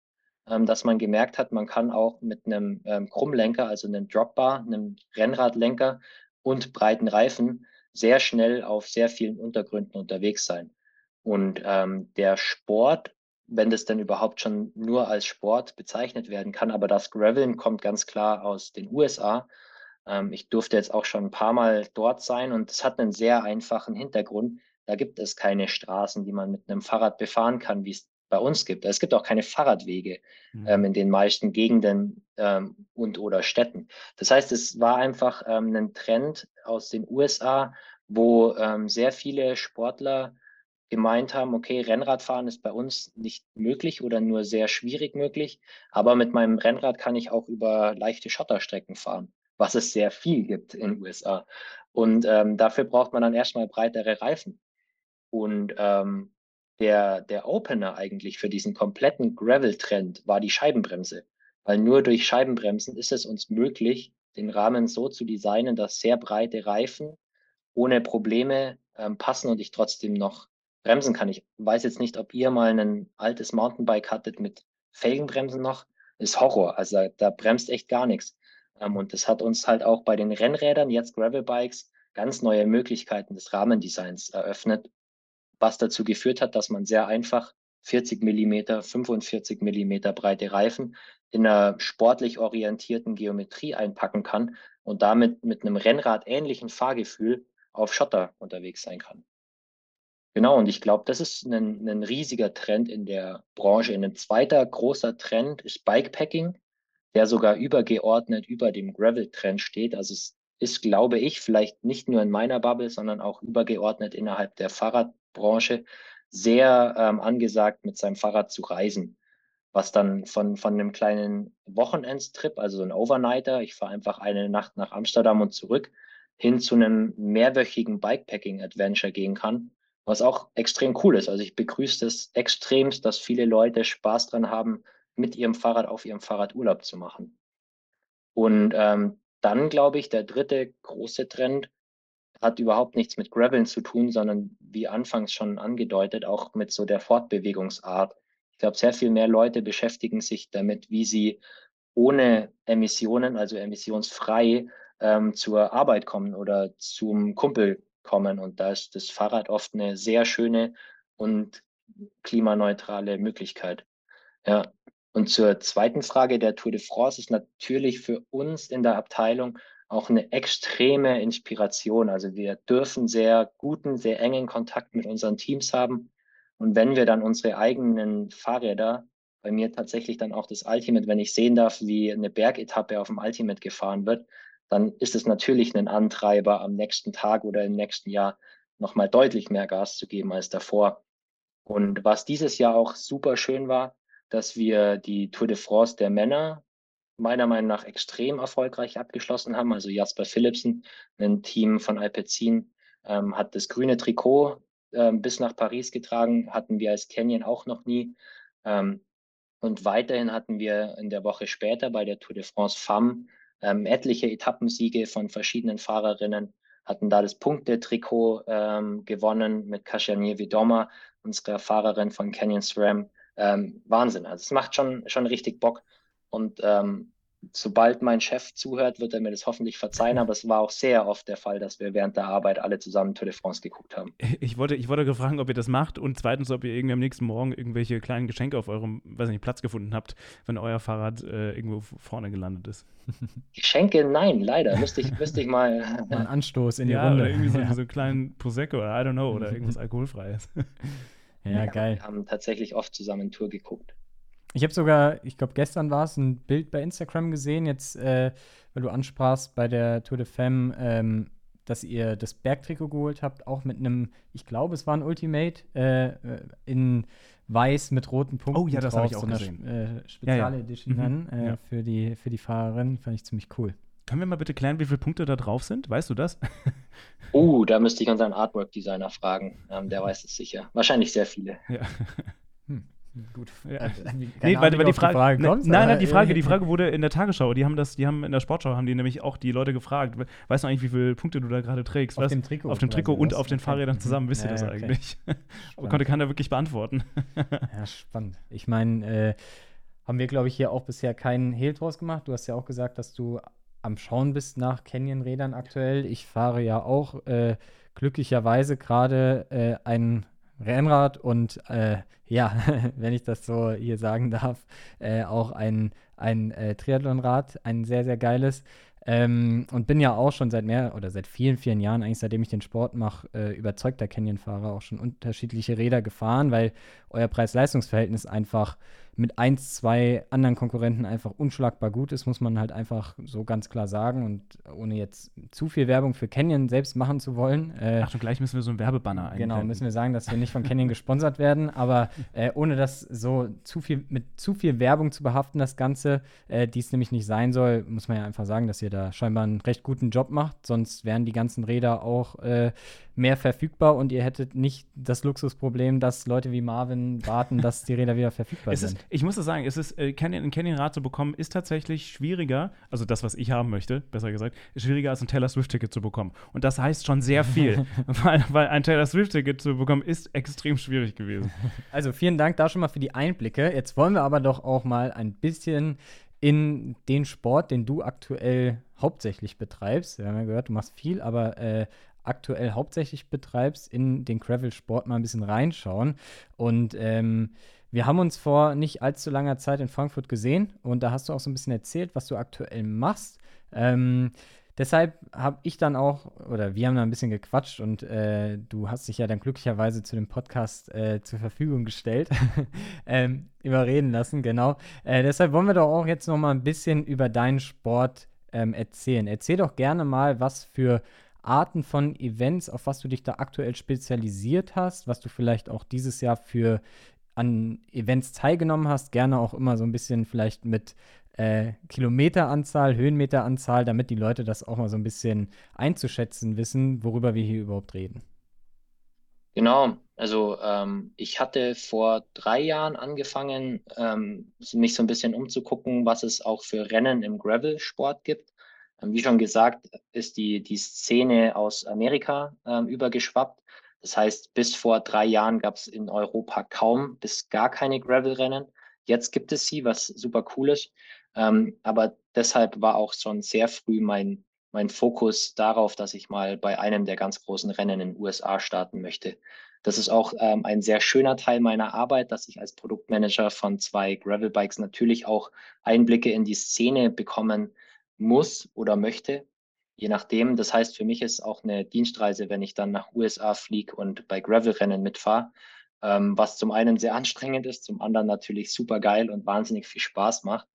ähm, dass man gemerkt hat, man kann auch mit einem ähm, Krummlenker, also einem Dropbar, einem Rennradlenker und breiten Reifen sehr schnell auf sehr vielen Untergründen unterwegs sein. Und ähm, der Sport, wenn das denn überhaupt schon nur als Sport bezeichnet werden kann, aber das Graveln kommt ganz klar aus den USA. Ähm, ich durfte jetzt auch schon ein paar Mal dort sein und es hat einen sehr einfachen Hintergrund da gibt es keine Straßen, die man mit einem Fahrrad befahren kann, wie es bei uns gibt. Es gibt auch keine Fahrradwege mhm. ähm, in den meisten Gegenden ähm, und oder Städten. Das heißt, es war einfach ähm, ein Trend aus den USA, wo ähm, sehr viele Sportler gemeint haben, okay, Rennradfahren ist bei uns nicht möglich oder nur sehr schwierig möglich, aber mit meinem Rennrad kann ich auch über leichte Schotterstrecken fahren, was es sehr viel gibt in den USA. Und ähm, dafür braucht man dann erstmal breitere Reifen. Und ähm, der, der Opener eigentlich für diesen kompletten Gravel-Trend war die Scheibenbremse. Weil nur durch Scheibenbremsen ist es uns möglich, den Rahmen so zu designen, dass sehr breite Reifen ohne Probleme ähm, passen und ich trotzdem noch bremsen kann. Ich weiß jetzt nicht, ob ihr mal ein altes Mountainbike hattet mit Felgenbremsen noch. Ist Horror. Also da, da bremst echt gar nichts. Ähm, und das hat uns halt auch bei den Rennrädern, jetzt Gravelbikes, ganz neue Möglichkeiten des Rahmendesigns eröffnet, was dazu geführt hat, dass man sehr einfach 40 Millimeter, 45 Millimeter breite Reifen, in einer sportlich orientierten Geometrie einpacken kann und damit mit einem Rennrad ähnlichen Fahrgefühl auf Schotter unterwegs sein kann. Genau, und ich glaube, das ist ein, ein riesiger Trend in der Branche. Ein zweiter großer Trend ist Bikepacking, der sogar übergeordnet über dem Gravel-Trend steht. Also es ist, glaube ich, vielleicht nicht nur in meiner Bubble, sondern auch übergeordnet innerhalb der Fahrradbranche sehr ähm, angesagt, mit seinem Fahrrad zu reisen. Was dann von, von einem kleinen Wochenendstrip, also so ein Overnighter, ich fahre einfach eine Nacht nach Amsterdam und zurück, hin zu einem mehrwöchigen Bikepacking-Adventure gehen kann was auch extrem cool ist. Also ich begrüße es extremst, dass viele Leute Spaß dran haben, mit ihrem Fahrrad auf ihrem Fahrrad Urlaub zu machen. Und ähm, dann glaube ich, der dritte große Trend hat überhaupt nichts mit Graveln zu tun, sondern wie anfangs schon angedeutet, auch mit so der Fortbewegungsart. Ich glaube, sehr viel mehr Leute beschäftigen sich damit, wie sie ohne Emissionen, also emissionsfrei, ähm, zur Arbeit kommen oder zum Kumpel kommen. Und da ist das Fahrrad oft eine sehr schöne und klimaneutrale Möglichkeit. Ja. Und zur zweiten Frage der Tour de France ist natürlich für uns in der Abteilung auch eine extreme Inspiration. Also wir dürfen sehr guten, sehr engen Kontakt mit unseren Teams haben. Und wenn wir dann unsere eigenen Fahrräder, bei mir tatsächlich dann auch das Ultimate, wenn ich sehen darf, wie eine Bergetappe auf dem Ultimate gefahren wird, dann ist es natürlich ein Antreiber, am nächsten Tag oder im nächsten Jahr nochmal deutlich mehr Gas zu geben als davor. Und was dieses Jahr auch super schön war, dass wir die Tour de France der Männer meiner Meinung nach extrem erfolgreich abgeschlossen haben. Also Jasper Philipsen, ein Team von Alpecin, ähm, hat das grüne Trikot ähm, bis nach Paris getragen, hatten wir als Canyon auch noch nie. Ähm, und weiterhin hatten wir in der Woche später bei der Tour de France Femme ähm, etliche Etappensiege von verschiedenen Fahrerinnen, hatten da das Punktetrikot ähm, gewonnen mit Kashania Vidoma, unserer Fahrerin von Canyon SRAM. Ähm, Wahnsinn, also es macht schon, schon richtig Bock. Und ähm, sobald mein Chef zuhört, wird er mir das hoffentlich verzeihen, aber es war auch sehr oft der Fall, dass wir während der Arbeit alle zusammen Tour de France geguckt haben. Ich wollte, ich wollte gefragt, ob ihr das macht und zweitens, ob ihr irgendwie am nächsten Morgen irgendwelche kleinen Geschenke auf eurem, weiß nicht, Platz gefunden habt, wenn euer Fahrrad äh, irgendwo vorne gelandet ist. Geschenke, nein, leider. Müsste ich, müsste ich mal. Ein Anstoß in die ja, Runde. Oder irgendwie so, ja. so einen kleinen Prosecco oder I don't know, oder irgendwas Alkoholfreies. ja, ja, geil. Wir haben tatsächlich oft zusammen Tour geguckt. Ich habe sogar, ich glaube, gestern war es, ein Bild bei Instagram gesehen, jetzt, äh, weil du ansprachst bei der Tour de Femme, ähm, dass ihr das Bergtrikot geholt habt, auch mit einem, ich glaube, es war ein Ultimate äh, äh in weiß mit roten Punkten. Oh ja, das habe ich auch so gesehen. Äh, Speziale ja, ja. Edition mhm. dann äh, ja. für, die, für die Fahrerin. Fand ich ziemlich cool. Können wir mal bitte klären, wie viele Punkte da drauf sind? Weißt du das? Oh, da müsste ich unseren Artwork-Designer fragen. Ähm, der weiß es sicher. Wahrscheinlich sehr viele. Ja. Hm. Gut. Ja. Also, nee, weil, weil die Frage, Frage kommst, nein, nein, die Frage, die Frage wurde in der Tagesschau. Die haben das, die haben in der Sportschau haben die nämlich auch die Leute gefragt. Weißt du eigentlich, wie viele Punkte du da gerade trägst? Auf dem Trikot. Auf dem Trikot und auf den Fahrrädern zusammen. Wisst ihr ja, das okay. eigentlich? Konnte keiner wirklich beantworten. ja, spannend. Ich meine, äh, haben wir, glaube ich, hier auch bisher keinen Hehl draus gemacht. Du hast ja auch gesagt, dass du am Schauen bist nach Canyon-Rädern aktuell. Ich fahre ja auch äh, glücklicherweise gerade äh, ein Rennrad und äh, ja, wenn ich das so hier sagen darf, äh, auch ein, ein äh, Triathlonrad, ein sehr, sehr geiles. Ähm, und bin ja auch schon seit mehr oder seit vielen, vielen Jahren, eigentlich seitdem ich den Sport mache, äh, überzeugter Canyon-Fahrer, auch schon unterschiedliche Räder gefahren, weil euer Preis-Leistungs-Verhältnis einfach mit eins, zwei anderen Konkurrenten einfach unschlagbar gut ist, muss man halt einfach so ganz klar sagen. Und ohne jetzt zu viel Werbung für Canyon selbst machen zu wollen. Äh, Ach, und gleich müssen wir so einen Werbebanner einblenden. Genau, müssen wir sagen, dass wir nicht von Canyon gesponsert werden. Aber äh, ohne das so zu viel, mit zu viel Werbung zu behaften, das Ganze, äh, die es nämlich nicht sein soll, muss man ja einfach sagen, dass ihr da scheinbar einen recht guten Job macht. Sonst wären die ganzen Räder auch äh, mehr verfügbar und ihr hättet nicht das Luxusproblem, dass Leute wie Marvin warten, dass die Räder wieder verfügbar sind. Ist, ich muss das sagen, es ist, äh, Canyon, ein Canyon-Rad zu bekommen, ist tatsächlich schwieriger, also das, was ich haben möchte, besser gesagt, ist schwieriger als ein Taylor Swift-Ticket zu bekommen. Und das heißt schon sehr viel, weil, weil ein Taylor Swift-Ticket zu bekommen, ist extrem schwierig gewesen. Also vielen Dank da schon mal für die Einblicke. Jetzt wollen wir aber doch auch mal ein bisschen in den Sport, den du aktuell hauptsächlich betreibst. Wir haben ja gehört, du machst viel, aber äh, aktuell hauptsächlich betreibst, in den Gravel-Sport mal ein bisschen reinschauen. Und ähm, Wir haben uns vor nicht allzu langer Zeit in Frankfurt gesehen und da hast du auch so ein bisschen erzählt, was du aktuell machst. Ähm, deshalb habe ich dann auch, oder wir haben da ein bisschen gequatscht und äh, du hast dich ja dann glücklicherweise zu dem Podcast äh, zur Verfügung gestellt, ähm, überreden lassen, genau. Äh, deshalb wollen wir doch auch jetzt noch mal ein bisschen über deinen Sport ähm, erzählen. Erzähl doch gerne mal, was für Arten von Events, auf was du dich da aktuell spezialisiert hast, was du vielleicht auch dieses Jahr für an Events teilgenommen hast, gerne auch immer so ein bisschen vielleicht mit äh, Kilometeranzahl, Höhenmeteranzahl, damit die Leute das auch mal so ein bisschen einzuschätzen wissen, worüber wir hier überhaupt reden. Genau, also ähm, ich hatte vor drei Jahren angefangen, ähm, mich so ein bisschen umzugucken, was es auch für Rennen im Gravel-Sport gibt. Ähm, wie schon gesagt, ist die, die Szene aus Amerika ähm, übergeschwappt. Das heißt, bis vor drei Jahren gab es in Europa kaum bis gar keine Gravel-Rennen. Jetzt gibt es sie, was super cool ist. Ähm, aber deshalb war auch schon sehr früh mein, mein Fokus darauf, dass ich mal bei einem der ganz großen Rennen in den USA starten möchte. Das ist auch ähm, ein sehr schöner Teil meiner Arbeit, dass ich als Produktmanager von zwei Gravel-Bikes natürlich auch Einblicke in die Szene bekommen muss oder möchte, je nachdem. Das heißt, für mich ist auch eine Dienstreise, wenn ich dann nach USA fliege und bei Gravel-Rennen mitfahre, ähm, was zum einen sehr anstrengend ist, zum anderen natürlich super geil und wahnsinnig viel Spaß macht.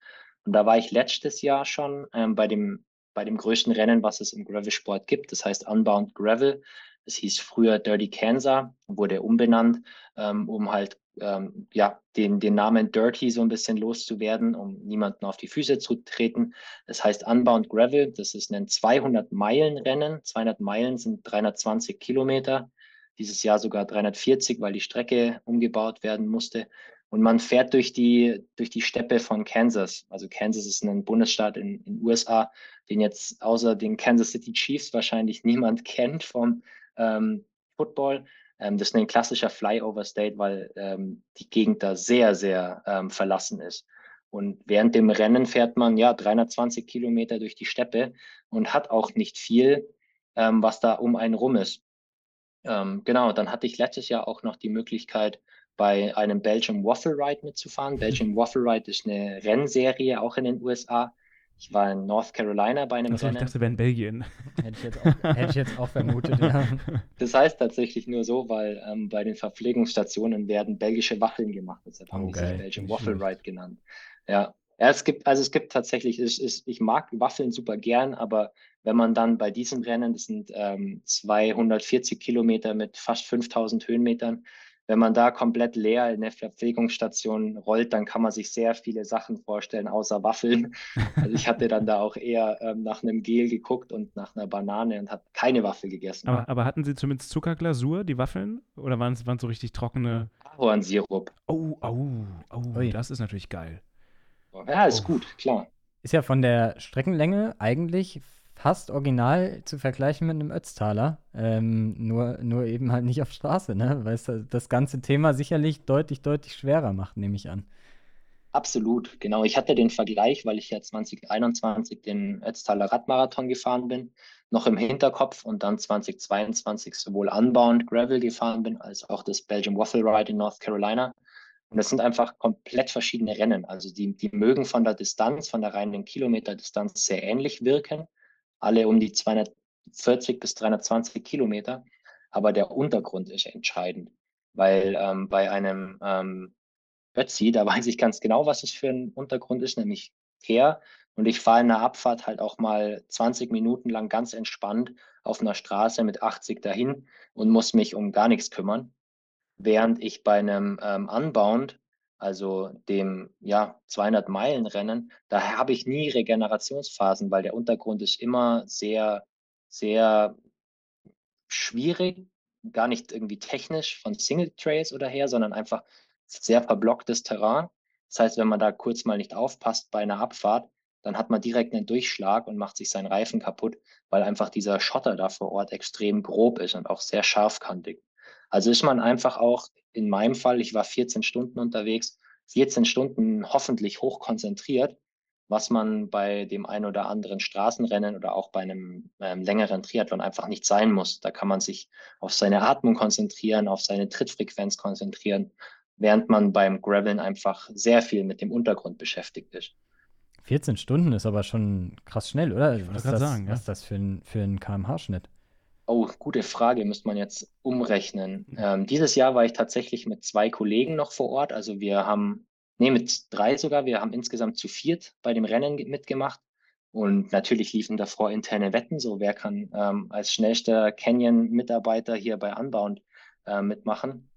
Und da war ich letztes Jahr schon ähm, bei, dem, bei dem größten Rennen, was es im Gravel-Sport gibt. Das heißt Unbound Gravel. Es hieß früher Dirty Kansas, wurde umbenannt, ähm, um halt ähm, ja, den, den Namen Dirty so ein bisschen loszuwerden, um niemanden auf die Füße zu treten. Das heißt Unbound Gravel, das ist ein 200-Meilen-Rennen. 200 Meilen sind 320 Kilometer. Dieses Jahr sogar 340, weil die Strecke umgebaut werden musste. Und man fährt durch die, durch die Steppe von Kansas. Also Kansas ist ein Bundesstaat in den USA, den jetzt außer den Kansas City Chiefs wahrscheinlich niemand kennt vom ähm, Football. Ähm, das ist ein klassischer Flyover State, weil ähm, die Gegend da sehr, sehr ähm, verlassen ist. Und während dem Rennen fährt man ja 320 Kilometer durch die Steppe und hat auch nicht viel, ähm, was da um einen rum ist. Ähm, genau, dann hatte ich letztes Jahr auch noch die Möglichkeit, bei einem Belgium Waffle Ride mitzufahren. Mhm. Belgium Waffle Ride ist eine Rennserie auch in den USA. Ich war in North Carolina bei einem also, Rennen. Ich dachte, wäre in Belgien. Hätte ich jetzt auch, hätte ich jetzt auch vermutet, ja. Das heißt tatsächlich nur so, weil ähm, bei den Verpflegungsstationen werden belgische Waffeln gemacht. Deshalb haben oh, die sich Belgium Waffle Ride genannt. Ja. ja, es gibt, also es gibt tatsächlich, es, es, ich mag Waffeln super gern, aber wenn man dann bei diesem Rennen, das sind ähm, 240 Kilometer mit fast 5000 Höhenmetern, wenn man da komplett leer in der Verpflegungsstation rollt, dann kann man sich sehr viele Sachen vorstellen, außer Waffeln. Also ich hatte dann da auch eher ähm, nach einem Gel geguckt und nach einer Banane und habe keine Waffel gegessen. Aber, aber, hatten Sie zumindest Zuckerglasur, die Waffeln? Oder waren es waren so richtig trockene? Ahornsirup. Oh, oh, oh, das ist natürlich geil. Ja, ist oh. gut, klar. Ist ja von der Streckenlänge eigentlich fast original zu vergleichen mit einem Ötztaler, ähm, nur, nur eben halt nicht auf Straße, ne? weil es das ganze Thema sicherlich deutlich, deutlich schwerer macht, nehme ich an. Absolut, genau. Ich hatte den Vergleich, weil ich ja 2021 den Ötztaler Radmarathon gefahren bin, noch im Hinterkopf und dann 2022 sowohl Unbound Gravel gefahren bin, als auch das Belgium Waffle Ride in North Carolina. Und das sind einfach komplett verschiedene Rennen. Also die, die mögen von der Distanz, von der reinen Kilometerdistanz sehr ähnlich wirken, alle um die 240 bis 320 Kilometer. Aber der Untergrund ist entscheidend, weil ähm, bei einem ähm, Ötzi, da weiß ich ganz genau, was es für ein Untergrund ist, nämlich Teer. Und ich fahre in der Abfahrt halt auch mal 20 Minuten lang ganz entspannt auf einer Straße mit 80 dahin und muss mich um gar nichts kümmern. Während ich bei einem ähm, Unbound also dem ja 200 Meilen Rennen, da habe ich nie Regenerationsphasen, weil der Untergrund ist immer sehr, sehr schwierig, gar nicht irgendwie technisch von Single Trails oder her, sondern einfach sehr verblocktes Terrain. Das heißt, wenn man da kurz mal nicht aufpasst bei einer Abfahrt, dann hat man direkt einen Durchschlag und macht sich seinen Reifen kaputt, weil einfach dieser Schotter da vor Ort extrem grob ist und auch sehr scharfkantig. Also ist man einfach auch in meinem Fall, ich war 14 Stunden unterwegs, 14 Stunden hoffentlich hoch konzentriert, was man bei dem einen oder anderen Straßenrennen oder auch bei einem ähm, längeren Triathlon einfach nicht sein muss. Da kann man sich auf seine Atmung konzentrieren, auf seine Trittfrequenz konzentrieren während man beim Graveln einfach sehr viel mit dem Untergrund beschäftigt ist. 14 Stunden ist aber schon krass schnell, oder? Was, ist das, sagen, was ist das für ein, für ein kmh-Schnitt? Oh, gute Frage, müsste man jetzt umrechnen. Ähm, dieses Jahr war ich tatsächlich mit zwei Kollegen noch vor Ort. Also wir haben, nee, mit drei sogar, wir haben insgesamt zu viert bei dem Rennen mitgemacht. Und natürlich liefen davor interne Wetten, so wer kann ähm, als schnellster Canyon-Mitarbeiter hier bei Unbound äh, mitmachen.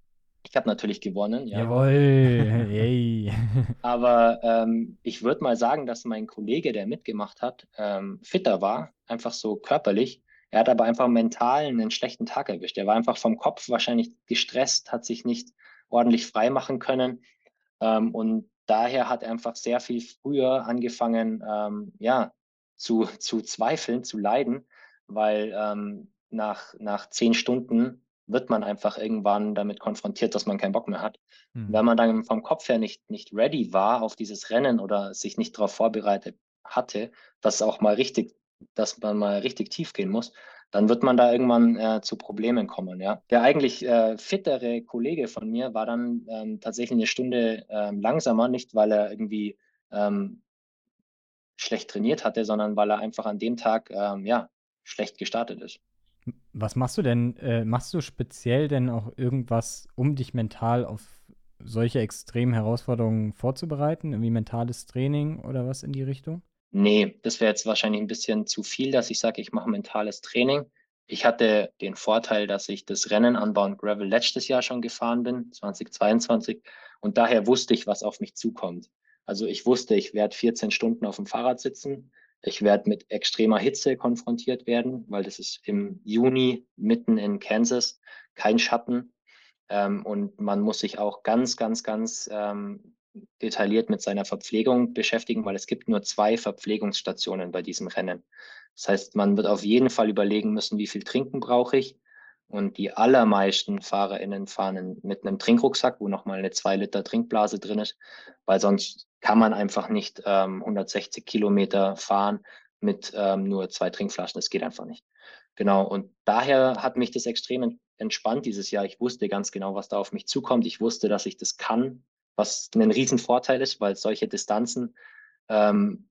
Ich habe natürlich gewonnen. Ja. Jawohl, yay. Aber ähm, ich würde mal sagen, dass mein Kollege, der mitgemacht hat, ähm, fitter war, einfach so körperlich. Er hat aber einfach mental einen schlechten Tag erwischt. Er war einfach vom Kopf wahrscheinlich gestresst, hat sich nicht ordentlich frei machen können. Ähm, und daher hat er einfach sehr viel früher angefangen, ähm, ja, zu, zu zweifeln, zu leiden, weil ähm, nach, nach zehn Stunden wird man einfach irgendwann damit konfrontiert, dass man keinen Bock mehr hat. Mhm. Wenn man dann vom Kopf her nicht, nicht ready war auf dieses Rennen oder sich nicht darauf vorbereitet hatte, dass auch mal richtig, dass man mal richtig tief gehen muss, dann wird man da irgendwann äh, zu Problemen kommen. Ja. Der eigentlich äh, fittere Kollege von mir war dann ähm, tatsächlich eine Stunde ähm, langsamer, nicht weil er irgendwie ähm, schlecht trainiert hatte, sondern weil er einfach an dem Tag ähm, ja, schlecht gestartet ist. Was machst du denn? Äh, machst du speziell denn auch irgendwas, um dich mental auf solche extremen Herausforderungen vorzubereiten? Irgendwie mentales Training oder was in die Richtung? Nee, das wäre jetzt wahrscheinlich ein bisschen zu viel, dass ich sage, ich mache mentales Training. Ich hatte den Vorteil, dass ich das Rennen anbauen Gravel letztes Jahr schon gefahren bin, 2022, und daher wusste ich, was auf mich zukommt. Also ich wusste, ich werde 14 Stunden auf dem Fahrrad sitzen. Ich werde mit extremer Hitze konfrontiert werden, weil das ist im Juni mitten in Kansas, kein Schatten. Ähm, und man muss sich auch ganz, ganz, ganz ähm, detailliert mit seiner Verpflegung beschäftigen, weil es gibt nur zwei Verpflegungsstationen bei diesem Rennen. Das heißt, man wird auf jeden Fall überlegen müssen, wie viel Trinken brauche ich. Und die allermeisten FahrerInnen fahren mit einem Trinkrucksack, wo nochmal eine 2 Liter Trinkblase drin ist, weil sonst kann man einfach nicht ähm, 160 Kilometer fahren mit ähm, nur zwei Trinkflaschen. Das geht einfach nicht. Genau. Und daher hat mich das extrem entspannt dieses Jahr. Ich wusste ganz genau, was da auf mich zukommt. Ich wusste, dass ich das kann, was ein Riesenvorteil ist, weil solche Distanzen ähm,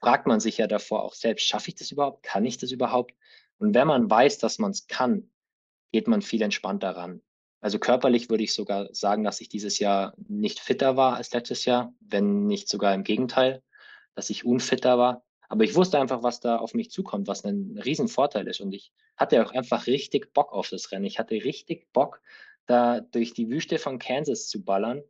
fragt man sich ja davor auch selbst, schaffe ich das überhaupt? Kann ich das überhaupt? Und wenn man weiß, dass man es kann, geht man viel entspannter ran. Also körperlich würde ich sogar sagen, dass ich dieses Jahr nicht fitter war als letztes Jahr, wenn nicht sogar im Gegenteil, dass ich unfitter war. Aber ich wusste einfach, was da auf mich zukommt, was ein Riesenvorteil ist. Und ich hatte auch einfach richtig Bock auf das Rennen. Ich hatte richtig Bock, da durch die Wüste von Kansas zu ballern.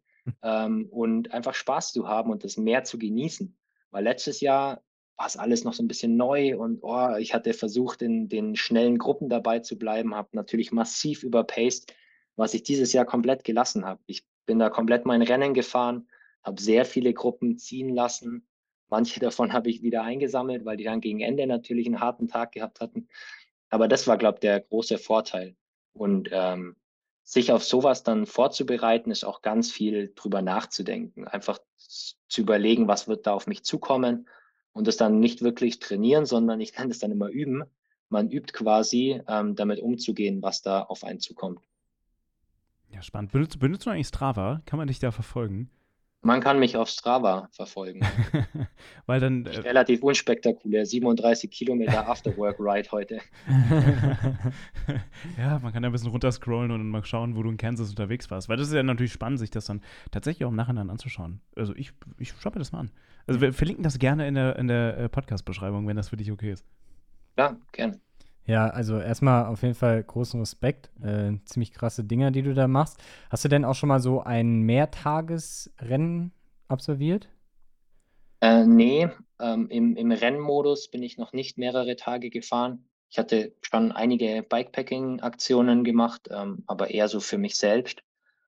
Ähm, und einfach Spaß zu haben und das Meer zu genießen. Weil letztes Jahr war es alles noch so ein bisschen neu und oh, ich hatte versucht, in den schnellen Gruppen dabei zu bleiben, habe natürlich massiv überpaced was ich dieses Jahr komplett gelassen habe. Ich bin da komplett mein Rennen gefahren, habe sehr viele Gruppen ziehen lassen. Manche davon habe ich wieder eingesammelt, weil die dann gegen Ende natürlich einen harten Tag gehabt hatten. Aber das war, glaube ich, der große Vorteil. Und ähm, sich auf sowas dann vorzubereiten, ist auch ganz viel drüber nachzudenken. Einfach zu überlegen, was wird da auf mich zukommen und das dann nicht wirklich trainieren, sondern ich kann das dann immer üben. Man übt quasi, ähm, damit umzugehen, was da auf einen zukommt. Ja, spannend. Benutzt, benutzt du eigentlich Strava? Kann man dich da verfolgen? Man kann mich auf Strava verfolgen. Weil dann. Äh, relativ unspektakulär. 37 Kilometer Afterwork-Ride heute. ja, man kann ja ein bisschen runterscrollen und mal schauen, wo du in Kansas unterwegs warst. Weil das ist ja natürlich spannend, sich das dann tatsächlich auch im Nachhinein anzuschauen. Also ich, ich schaue mir das mal an. Also wir verlinken das gerne in der, in der äh, Podcast-Beschreibung, wenn das für dich okay ist. Ja, gern. Ja, also erstmal auf jeden Fall großen Respekt. Äh, ziemlich krasse Dinger, die du da machst. Hast du denn auch schon mal so ein Mehrtagesrennen absolviert? Äh, nee, ähm, im, im Rennmodus bin ich noch nicht mehrere Tage gefahren. Ich hatte schon einige Bikepacking-Aktionen gemacht, ähm, aber eher so für mich selbst.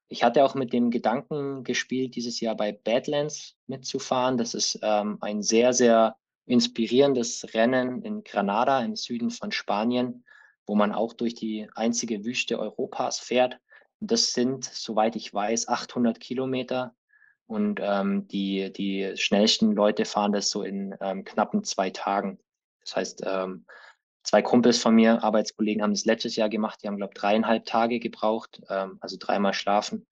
Ich hatte auch mit dem Gedanken gespielt, dieses Jahr bei Badlands mitzufahren. Das ist ähm, ein sehr, sehr inspirierendes Rennen in Granada im Süden von Spanien, wo man auch durch die einzige Wüste Europas fährt. Das sind, soweit ich weiß, 800 Kilometer. Und ähm, die, die schnellsten Leute fahren das so in ähm, knappen zwei Tagen. Das heißt, ähm, zwei Kumpels von mir, Arbeitskollegen, haben das letztes Jahr gemacht. Die haben, glaube ich, dreieinhalb Tage gebraucht, ähm, also dreimal schlafen.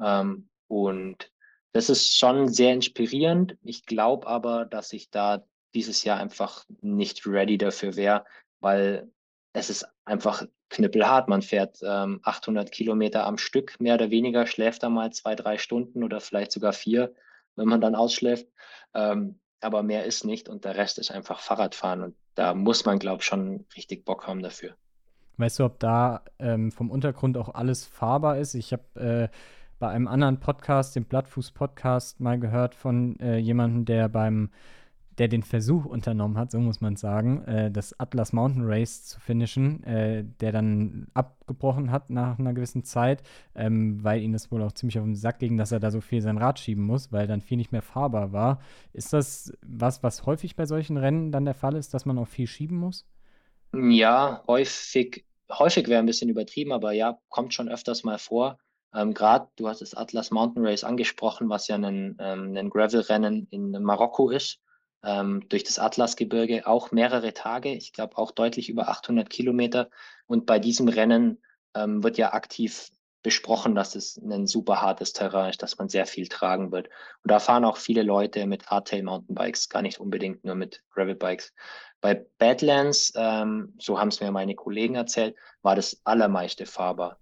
Ähm, Und das ist schon sehr inspirierend. Ich glaube aber, dass ich da dieses Jahr einfach nicht ready dafür wäre, weil es ist einfach knüppelhart. Man fährt ähm, 800 Kilometer am Stück, mehr oder weniger, schläft da mal zwei, drei Stunden oder vielleicht sogar vier, wenn man dann ausschläft. Ähm, aber mehr ist nicht und der Rest ist einfach Fahrradfahren und da muss man, glaube ich, schon richtig Bock haben dafür. Weißt du, ob da ähm, vom Untergrund auch alles fahrbar ist? Ich habe äh, bei einem anderen Podcast, dem Blattfuß-Podcast, mal gehört von äh, jemandem, der beim der den Versuch unternommen hat, so muss man sagen, äh, das Atlas Mountain Race zu finishen, äh, der dann abgebrochen hat nach einer gewissen Zeit, ähm, weil ihm das wohl auch ziemlich auf den Sack ging, dass er da so viel sein Rad schieben muss, weil dann viel nicht mehr fahrbar war. Ist das was, was häufig bei solchen Rennen dann der Fall ist, dass man auch viel schieben muss? Ja, häufig, häufig wäre ein bisschen übertrieben, aber ja, kommt schon öfters mal vor. Ähm, Gerade, du hast das Atlas Mountain Race angesprochen, was ja ein, ähm, ein Gravel-Rennen in Marokko ist ähm, durch das Atlasgebirge, auch mehrere Tage, ich glaube auch deutlich über 800 Kilometer. Und bei diesem Rennen ähm, wird ja aktiv besprochen, dass es ein super hartes Terrain ist, dass man sehr viel tragen wird. Und da fahren auch viele Leute mit Hardtail Mountainbikes, gar nicht unbedingt nur mit Gravelbikes. Bei Badlands, ähm, so haben es mir meine Kollegen erzählt, war das allermeiste fahrbar.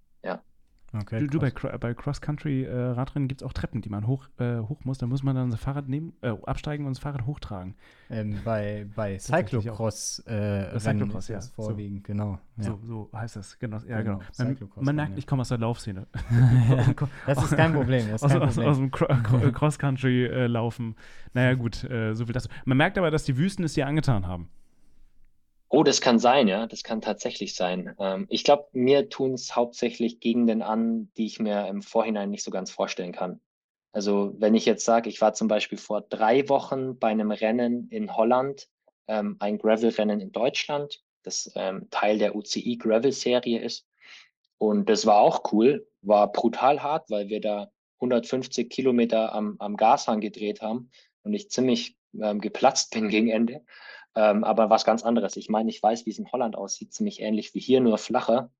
Okay, du, du bei, bei Cross-Country-Radrennen äh, gibt es auch Treppen, die man hoch, äh, hoch muss. Da muss man dann das Fahrrad nehmen, äh, absteigen und das Fahrrad hochtragen. Ähm, bei bei Cyclocross, äh, Cyclocross ja. vorwiegend, so. genau. Ja. So, so heißt das, genau. Ja, genau. genau. Man, man merkt, ja. ich komme aus der Laufszene. das ist kein Problem. Ist kein aus, Problem. aus, aus, dem Cross-Country-Laufen. naja, gut, äh, so viel dazu. Man merkt aber, dass die Wüsten es dir angetan haben. Oh, das kann sein, ja. Das kann tatsächlich sein. Ähm, ich glaube, mir tun es hauptsächlich Gegenden an, die ich mir im Vorhinein nicht so ganz vorstellen kann. Also wenn ich jetzt sage, ich war zum Beispiel vor drei Wochen bei einem Rennen in Holland, ähm, ein Gravel-Rennen in Deutschland, das ähm, Teil der UCI Gravel-Serie ist. Und das war auch cool, war brutal hart, weil wir da 150 Kilometer am, am Gashang gedreht haben und ich ziemlich ähm, geplatzt bin gegen Ende. Ähm, aber was ganz anderes. Ich meine, ich weiß, wie es in Holland aussieht, ziemlich ähnlich wie hier, nur flacher.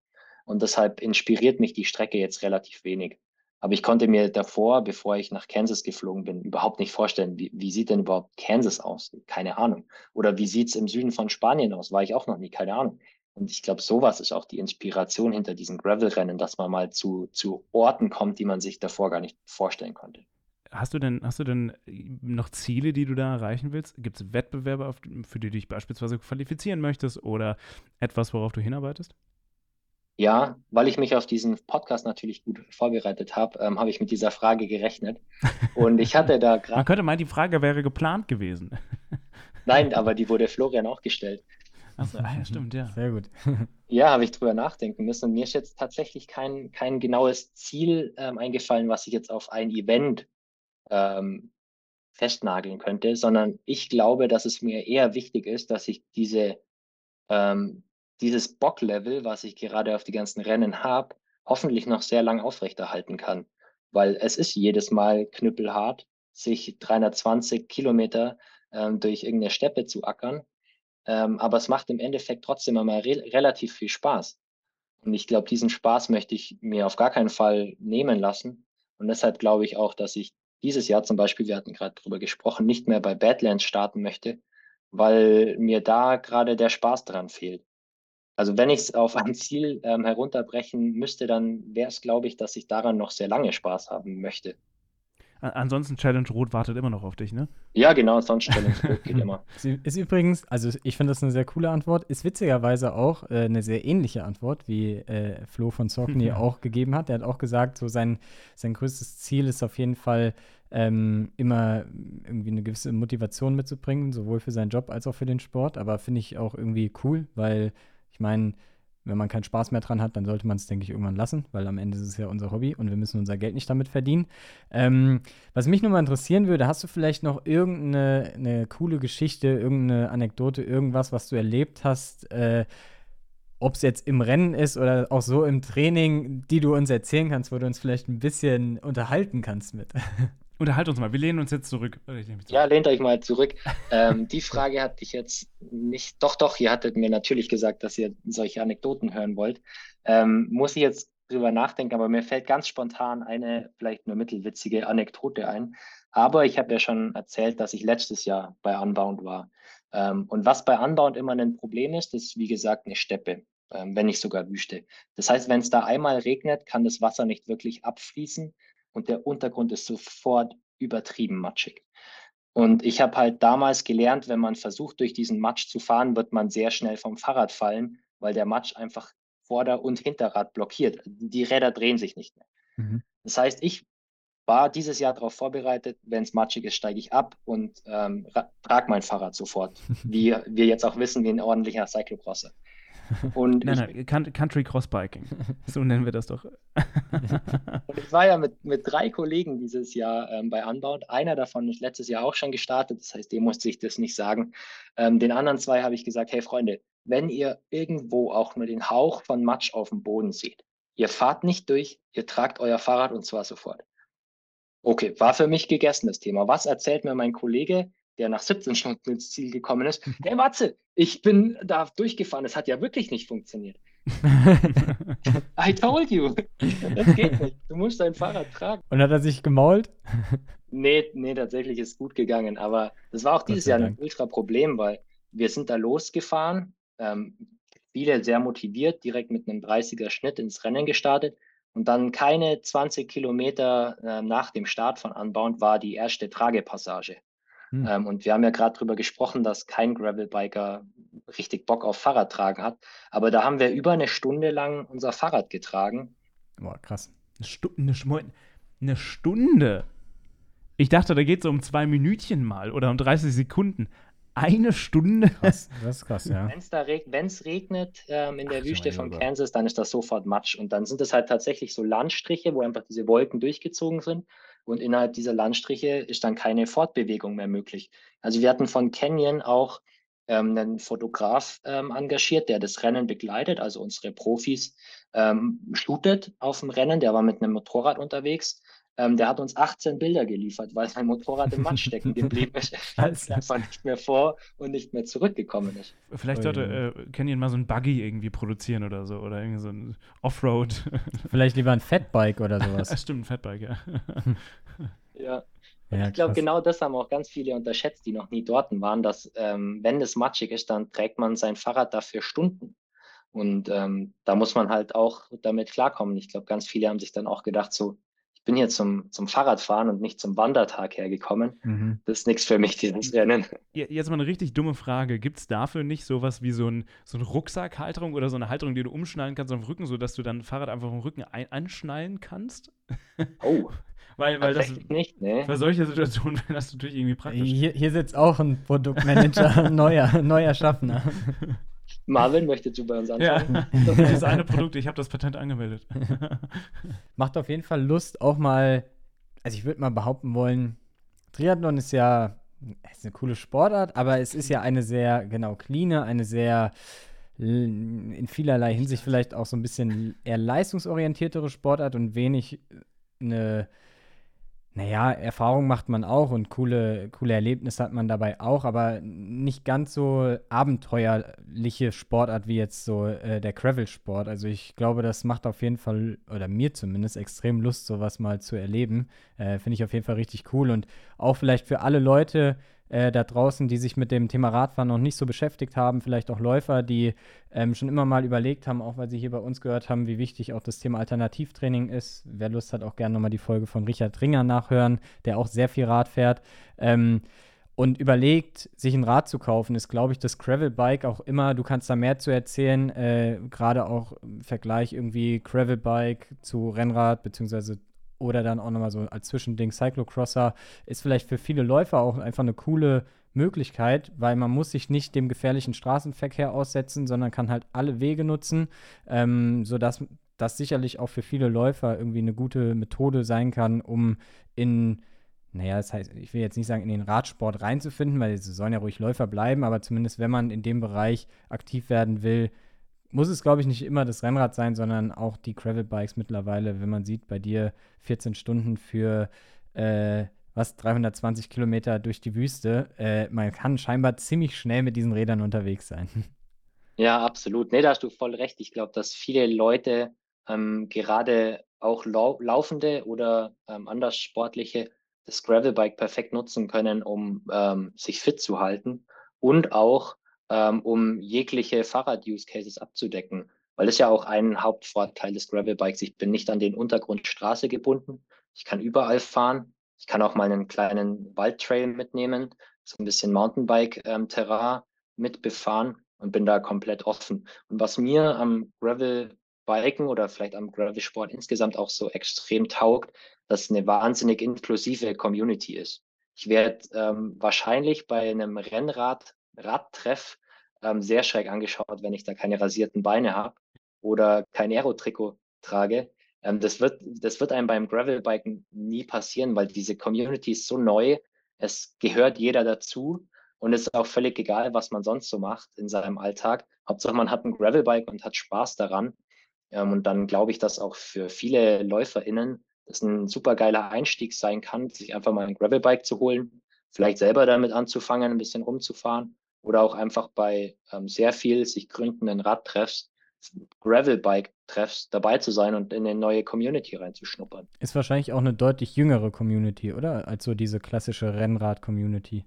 Und deshalb inspiriert mich die Strecke jetzt relativ wenig. Aber ich konnte mir davor, bevor ich nach Kansas geflogen bin, überhaupt nicht vorstellen, wie, wie sieht denn überhaupt Kansas aus? Keine Ahnung. Oder wie sieht es im Süden von Spanien aus? War ich auch noch nie, keine Ahnung. Und ich glaube, sowas ist auch die Inspiration hinter diesen Gravel-Rennen, dass man mal zu, zu Orten kommt, die man sich davor gar nicht vorstellen konnte. Hast du denn, hast du denn noch Ziele, die du da erreichen willst? Gibt es Wettbewerbe, auf, für die du dich beispielsweise qualifizieren möchtest oder etwas, worauf du hinarbeitest? Ja, weil ich mich auf diesen Podcast natürlich gut vorbereitet habe, ähm, habe ich mit dieser Frage gerechnet. Und ich hatte da gerade. Man könnte meinen, die Frage wäre geplant gewesen. Nein, aber die wurde Florian auch gestellt. Achso, ah, ja, stimmt, ja. Sehr gut. ja, habe ich drüber nachdenken müssen. Und mir ist jetzt tatsächlich kein, kein genaues Ziel ähm, eingefallen, was ich jetzt auf ein Event ähm, festnageln könnte, sondern ich glaube, dass es mir eher wichtig ist, dass ich diese, ähm, dieses Bocklevel, was ich gerade auf die ganzen Rennen habe, hoffentlich noch sehr lang aufrechterhalten kann. Weil es ist jedes Mal knüppelhart, sich 320 Kilometer ähm, durch irgendeine Steppe zu ackern. Ähm, aber es macht im Endeffekt trotzdem einmal re relativ viel Spaß. Und ich glaube, diesen Spaß möchte ich mir auf gar keinen Fall nehmen lassen. Und deshalb glaube ich auch, dass ich dieses Jahr zum Beispiel, wir hatten gerade darüber gesprochen, nicht mehr bei Badlands starten möchte, weil mir da gerade der Spaß dran fehlt. Also wenn ich es auf ein Ziel ähm, herunterbrechen müsste, dann wäre es, glaube ich, dass ich daran noch sehr lange Spaß haben möchte. Ansonsten Challenge Rot wartet immer noch auf dich, ne? Ja, genau, sonst Challenge Rot geht immer. Ist übrigens, also ich finde das eine sehr coole Antwort, ist witzigerweise auch äh, eine sehr ähnliche Antwort, wie äh, Flo von Sorkney ja. auch gegeben hat. Er hat auch gesagt, so sein, sein größtes Ziel ist auf jeden Fall, ähm, immer irgendwie eine gewisse Motivation mitzubringen, sowohl für seinen Job als auch für den Sport. Aber finde ich auch irgendwie cool, weil ich meine, wenn man keinen Spaß mehr dran hat, dann sollte man es, denke ich, irgendwann lassen, weil am Ende ist es ja unser Hobby und wir müssen unser Geld nicht damit verdienen. Ähm, was mich nur mal interessieren würde, hast du vielleicht noch irgendeine eine coole Geschichte, irgendeine Anekdote, irgendwas, was du erlebt hast, äh, ob es jetzt im Rennen ist oder auch so im Training, die du uns erzählen kannst, wo du uns vielleicht ein bisschen unterhalten kannst mit? Unterhalt uns mal, wir lehnen uns jetzt zurück. zurück. Ja, lehnt euch mal zurück. ähm, die Frage hatte ich jetzt nicht. Doch, doch, ihr hattet mir natürlich gesagt, dass ihr solche Anekdoten hören wollt. Ähm, muss ich jetzt drüber nachdenke, aber mir fällt ganz spontan eine vielleicht nur mittelwitzige Anekdote ein. Aber ich habe ja schon erzählt, dass ich letztes Jahr bei Unbound war. Ähm, und was bei Unbound immer ein Problem ist, ist wie gesagt eine Steppe, ähm, wenn nicht sogar Wüste. Das heißt, wenn es da einmal regnet, kann das Wasser nicht wirklich abfließen und der Untergrund ist sofort übertrieben matschig. Und ich habe halt damals gelernt, wenn man versucht, durch diesen Matsch zu fahren, wird man sehr schnell vom Fahrrad fallen, weil der Matsch einfach Vorder- und Hinterrad blockiert. Die Räder drehen sich nicht mehr. Mhm. Das heißt, ich war dieses Jahr darauf vorbereitet, wenn es matschig ist, steige ich ab und ähm, trage mein Fahrrad sofort. wie wir jetzt auch wissen, wie ein ordentlicher Cyclocrosser. Und nein, ich, nein, Country Crossbiking. So nennen wir das doch. und ich war ja mit, mit drei Kollegen dieses Jahr ähm, bei Unbound. Einer davon ist letztes Jahr auch schon gestartet, das heißt, dem musste ich das nicht sagen. Ähm, den anderen zwei habe ich gesagt: Hey Freunde, wenn ihr irgendwo auch nur den Hauch von Matsch auf dem Boden seht, ihr fahrt nicht durch, ihr tragt euer Fahrrad und zwar sofort. Okay, war für mich gegessen das Thema. Was erzählt mir mein Kollege? Der nach 17 Stunden ins Ziel gekommen ist, hey Matze, ich bin da durchgefahren, es hat ja wirklich nicht funktioniert. I told you. Das geht nicht. Du musst dein Fahrrad tragen. Und hat er sich gemault? Nee, nee, tatsächlich ist es gut gegangen. Aber das war auch dieses Jahr ein ultra Problem, weil wir sind da losgefahren, ähm, viele sehr motiviert, direkt mit einem 30er Schnitt ins Rennen gestartet. Und dann keine 20 Kilometer äh, nach dem Start von Unbound war die erste Tragepassage. Hm. Ähm, und wir haben ja gerade darüber gesprochen, dass kein Gravelbiker richtig Bock auf Fahrradtragen hat. Aber da haben wir über eine Stunde lang unser Fahrrad getragen. Boah, krass. Eine, Stu eine, eine Stunde? Ich dachte, da geht es um zwei Minütchen mal oder um 30 Sekunden. Eine Stunde? Krass, das ist krass, ja. Wenn es reg regnet ähm, in der Ach, Wüste von Kansas, dann ist das sofort Matsch. Und dann sind es halt tatsächlich so Landstriche, wo einfach diese Wolken durchgezogen sind. Und innerhalb dieser Landstriche ist dann keine Fortbewegung mehr möglich. Also wir hatten von Canyon auch ähm, einen Fotograf ähm, engagiert, der das Rennen begleitet, also unsere Profis ähm, shootet auf dem Rennen. Der war mit einem Motorrad unterwegs. Ähm, der hat uns 18 Bilder geliefert, weil sein Motorrad im Matsch stecken geblieben ist. Als einfach nicht mehr vor und nicht mehr zurückgekommen ist. Vielleicht sollte äh, Canyon mal so ein Buggy irgendwie produzieren oder so. Oder irgendwie so ein Offroad. Vielleicht lieber ein Fatbike oder sowas. Stimmt, ein Fatbike, ja. ja. Ja, ich glaube, genau das haben auch ganz viele unterschätzt, die noch nie dort waren, dass ähm, wenn es matschig ist, dann trägt man sein Fahrrad dafür Stunden. Und ähm, da muss man halt auch damit klarkommen. Ich glaube, ganz viele haben sich dann auch gedacht, so, bin hier zum, zum Fahrradfahren und nicht zum Wandertag hergekommen. Mhm. Das ist nichts für mich, dieses Rennen. Jetzt mal eine richtig dumme Frage. Gibt es dafür nicht sowas wie so, ein, so eine Rucksackhalterung oder so eine Halterung, die du umschnallen kannst auf dem Rücken, sodass du dein Fahrrad einfach auf dem Rücken ein anschnallen kannst? Oh. Weil, weil das nicht, ne? Für solche Situationen wäre das natürlich irgendwie praktisch. Hier, hier sitzt auch ein Produktmanager neuer, neuer Schaffner. Marvin, möchtest du bei uns anfangen? Ja, das ist eine Produkt, ich habe das Patent angemeldet. Macht auf jeden Fall Lust, auch mal, also ich würde mal behaupten wollen, Triathlon ist ja ist eine coole Sportart, aber es ist ja eine sehr, genau, clean, eine sehr in vielerlei Hinsicht vielleicht auch so ein bisschen eher leistungsorientiertere Sportart und wenig eine naja, Erfahrung macht man auch und coole, coole Erlebnisse hat man dabei auch, aber nicht ganz so abenteuerliche Sportart wie jetzt so äh, der Gravel-Sport. Also ich glaube, das macht auf jeden Fall, oder mir zumindest, extrem Lust, sowas mal zu erleben. Äh, Finde ich auf jeden Fall richtig cool und auch vielleicht für alle Leute, äh, da draußen, die sich mit dem Thema Radfahren noch nicht so beschäftigt haben, vielleicht auch Läufer, die ähm, schon immer mal überlegt haben, auch weil sie hier bei uns gehört haben, wie wichtig auch das Thema Alternativtraining ist. Wer Lust hat, auch gerne nochmal die Folge von Richard Ringer nachhören, der auch sehr viel Rad fährt. Ähm, und überlegt, sich ein Rad zu kaufen, ist, glaube ich, das Gravel-Bike auch immer, du kannst da mehr zu erzählen, äh, gerade auch im Vergleich irgendwie Gravel-Bike zu Rennrad, beziehungsweise oder dann auch nochmal so als Zwischending Cyclocrosser ist vielleicht für viele Läufer auch einfach eine coole Möglichkeit, weil man muss sich nicht dem gefährlichen Straßenverkehr aussetzen, sondern kann halt alle Wege nutzen, ähm, sodass das sicherlich auch für viele Läufer irgendwie eine gute Methode sein kann, um in naja, das heißt, ich will jetzt nicht sagen, in den Radsport reinzufinden, weil sie sollen ja ruhig Läufer bleiben, aber zumindest wenn man in dem Bereich aktiv werden will, muss es, glaube ich, nicht immer das Rennrad sein, sondern auch die Gravel-Bikes mittlerweile, wenn man sieht, bei dir 14 Stunden für äh, was 320 Kilometer durch die Wüste. Äh, man kann scheinbar ziemlich schnell mit diesen Rädern unterwegs sein. Ja, absolut. Nee, da hast du voll recht. Ich glaube, dass viele Leute ähm, gerade auch lau laufende oder ähm, anders sportliche das Gravelbike perfekt nutzen können, um ähm, sich fit zu halten und auch ähm, um jegliche Fahrrad-Use-Cases abzudecken. Weil das ist ja auch ein Hauptvorteil des Gravelbikes. Ich bin nicht an den Untergrund Straße gebunden. Ich kann überall fahren. Ich kann auch mal einen kleinen Waldtrail mitnehmen, so ein bisschen Mountainbike-Terrain ähm, mitbefahren und bin da komplett offen. Und was mir am Gravelbiken oder vielleicht am Gravelsport insgesamt auch so extrem taugt, dass es eine wahnsinnig inklusive Community ist. Ich werde ähm, wahrscheinlich bei einem Rennrad-Radtreff ähm, sehr schräg angeschaut, wenn ich da keine rasierten Beine habe oder kein Aero-Trikot trage. Ähm, das, wird, das wird einem beim Gravelbiken nie passieren, weil diese Community ist so neu. Es gehört jeder dazu und es ist auch völlig egal, was man sonst so macht in seinem Alltag. Hauptsache, man hat ein Gravelbike und hat Spaß daran. Ähm, und dann glaube ich, dass auch für viele LäuferInnen das ein super geiler Einstieg sein kann, sich einfach mal ein Gravelbike zu holen, vielleicht selber damit anzufangen, ein bisschen rumzufahren oder auch einfach bei ähm, sehr viel sich gründenden Radtreffs, Gravelbike-Treffs dabei zu sein und in eine neue Community reinzuschnuppern. Ist wahrscheinlich auch eine deutlich jüngere Community, oder? Als so diese klassische Rennrad-Community.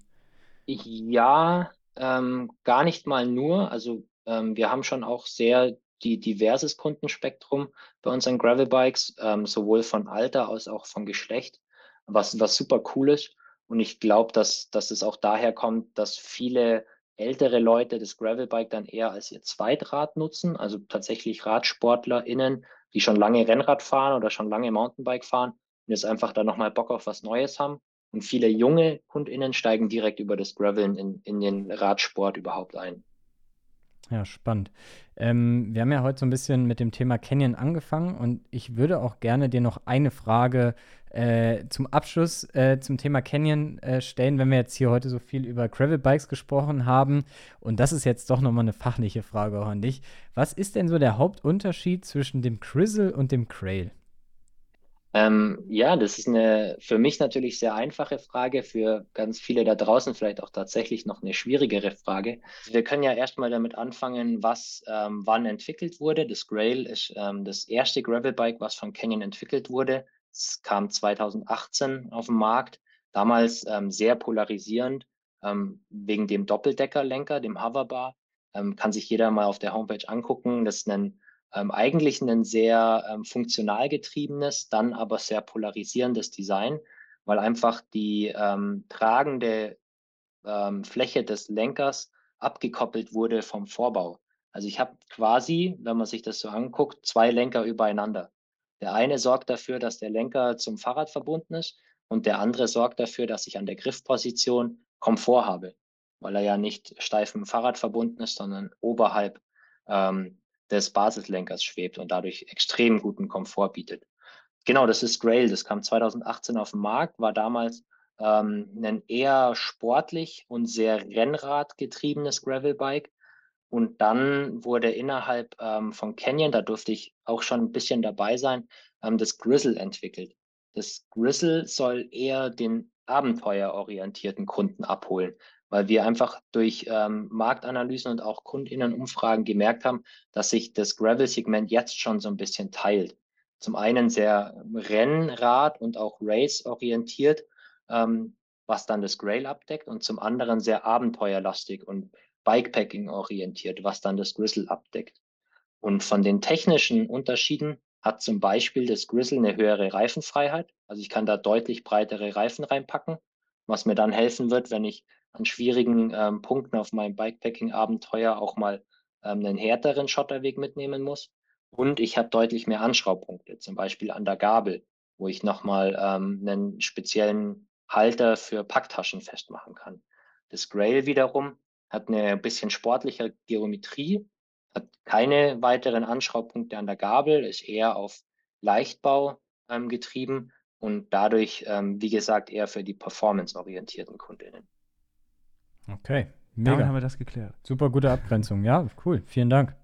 Ja, ähm, gar nicht mal nur. Also ähm, wir haben schon auch sehr die diverses Kundenspektrum bei unseren Gravelbikes, ähm, sowohl von Alter als auch von Geschlecht, was, was super cool ist. Und ich glaube, dass, dass es auch daher kommt, dass viele ältere Leute das Gravelbike dann eher als ihr Zweitrad nutzen, also tatsächlich RadsportlerInnen, die schon lange Rennrad fahren oder schon lange Mountainbike fahren und jetzt einfach da nochmal Bock auf was Neues haben. Und viele junge KundInnen steigen direkt über das Graveln in, in den Radsport überhaupt ein. Ja, spannend. Ähm, wir haben ja heute so ein bisschen mit dem Thema Canyon angefangen und ich würde auch gerne dir noch eine Frage äh, zum Abschluss äh, zum Thema Canyon äh, stellen, wenn wir jetzt hier heute so viel über Gravel Bikes gesprochen haben. Und das ist jetzt doch nochmal eine fachliche Frage auch an dich. Was ist denn so der Hauptunterschied zwischen dem Crizzle und dem Crail? Ähm, ja, das ist eine für mich natürlich sehr einfache Frage, für ganz viele da draußen vielleicht auch tatsächlich noch eine schwierigere Frage. Wir können ja erstmal damit anfangen, was ähm, wann entwickelt wurde. Das Grail ist ähm, das erste Gravelbike, was von Canyon entwickelt wurde. Es kam 2018 auf den Markt, damals ähm, sehr polarisierend ähm, wegen dem Doppeldeckerlenker, dem Hoverbar. Ähm, kann sich jeder mal auf der Homepage angucken. Das ist ein ähm, eigentlich ein sehr ähm, funktional getriebenes, dann aber sehr polarisierendes Design, weil einfach die ähm, tragende ähm, Fläche des Lenkers abgekoppelt wurde vom Vorbau. Also ich habe quasi, wenn man sich das so anguckt, zwei Lenker übereinander. Der eine sorgt dafür, dass der Lenker zum Fahrrad verbunden ist und der andere sorgt dafür, dass ich an der Griffposition Komfort habe, weil er ja nicht steif mit dem Fahrrad verbunden ist, sondern oberhalb ähm, des Basislenkers schwebt und dadurch extrem guten Komfort bietet. Genau, das ist Grail. Das kam 2018 auf den Markt, war damals ähm, ein eher sportlich und sehr Rennradgetriebenes Gravelbike. Und dann wurde innerhalb ähm, von Canyon, da durfte ich auch schon ein bisschen dabei sein, ähm, das Grizzle entwickelt. Das Grizzle soll eher den abenteuerorientierten Kunden abholen weil wir einfach durch ähm, Marktanalysen und auch Kundinnenumfragen gemerkt haben, dass sich das Gravel-Segment jetzt schon so ein bisschen teilt. Zum einen sehr Rennrad und auch Race-orientiert, ähm, was dann das Grail abdeckt, und zum anderen sehr abenteuerlastig und Bikepacking orientiert, was dann das Grizzle abdeckt. Und von den technischen Unterschieden hat zum Beispiel das Grizzle eine höhere Reifenfreiheit. Also ich kann da deutlich breitere Reifen reinpacken, was mir dann helfen wird, wenn ich an schwierigen ähm, Punkten auf meinem Bikepacking-Abenteuer auch mal ähm, einen härteren Schotterweg mitnehmen muss. Und ich habe deutlich mehr Anschraubpunkte, zum Beispiel an der Gabel, wo ich nochmal ähm, einen speziellen Halter für Packtaschen festmachen kann. Das Grail wiederum hat eine bisschen sportliche Geometrie, hat keine weiteren Anschraubpunkte an der Gabel, ist eher auf Leichtbau ähm, getrieben und dadurch, ähm, wie gesagt, eher für die performance-orientierten Kundinnen. Okay, mega. Damit haben wir das geklärt. Super gute Abgrenzung. Ja, cool. Vielen Dank.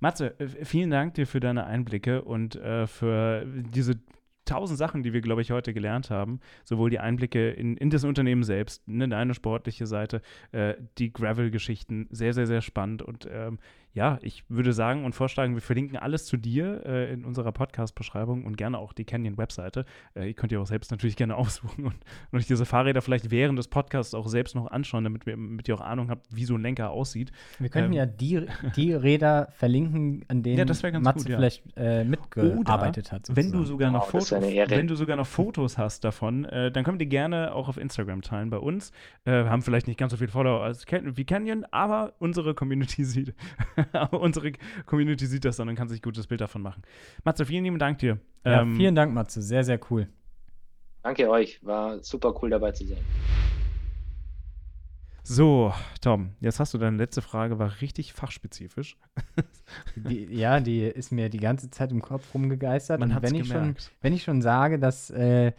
Matze, äh, vielen Dank dir für deine Einblicke und äh, für diese tausend Sachen, die wir, glaube ich, heute gelernt haben. Sowohl die Einblicke in, in das Unternehmen selbst, ne, deine sportliche Seite, äh, die Gravel-Geschichten, sehr, sehr, sehr spannend. Und ähm, ja, ich würde sagen und vorschlagen, wir verlinken alles zu dir äh, in unserer Podcast-Beschreibung und gerne auch die Canyon-Webseite. Äh, ihr könnt ihr auch selbst natürlich gerne aussuchen und, und euch diese Fahrräder vielleicht während des Podcasts auch selbst noch anschauen, damit, wir, damit ihr auch Ahnung habt, wie so ein Lenker aussieht. Wir könnten ähm, ja die, die Räder verlinken, an denen ja, Matze gut, vielleicht äh, mitgearbeitet hat. Wenn du, sogar noch Fotos, wenn du sogar noch Fotos hast davon, äh, dann könnt ihr gerne auch auf Instagram teilen bei uns. Äh, haben vielleicht nicht ganz so viel Follower als wie Canyon, aber unsere Community sieht unsere Community sieht das dann und kann sich ein gutes Bild davon machen. Matze, vielen lieben Dank dir. Ja, ähm, vielen Dank, Matze. Sehr, sehr cool. Danke euch. War super cool dabei zu sein. So, Tom, jetzt hast du deine letzte Frage, war richtig fachspezifisch. Die, ja, die ist mir die ganze Zeit im Kopf rumgegeistert. Man hat wenn ich schon, wenn ich schon sage, dass äh,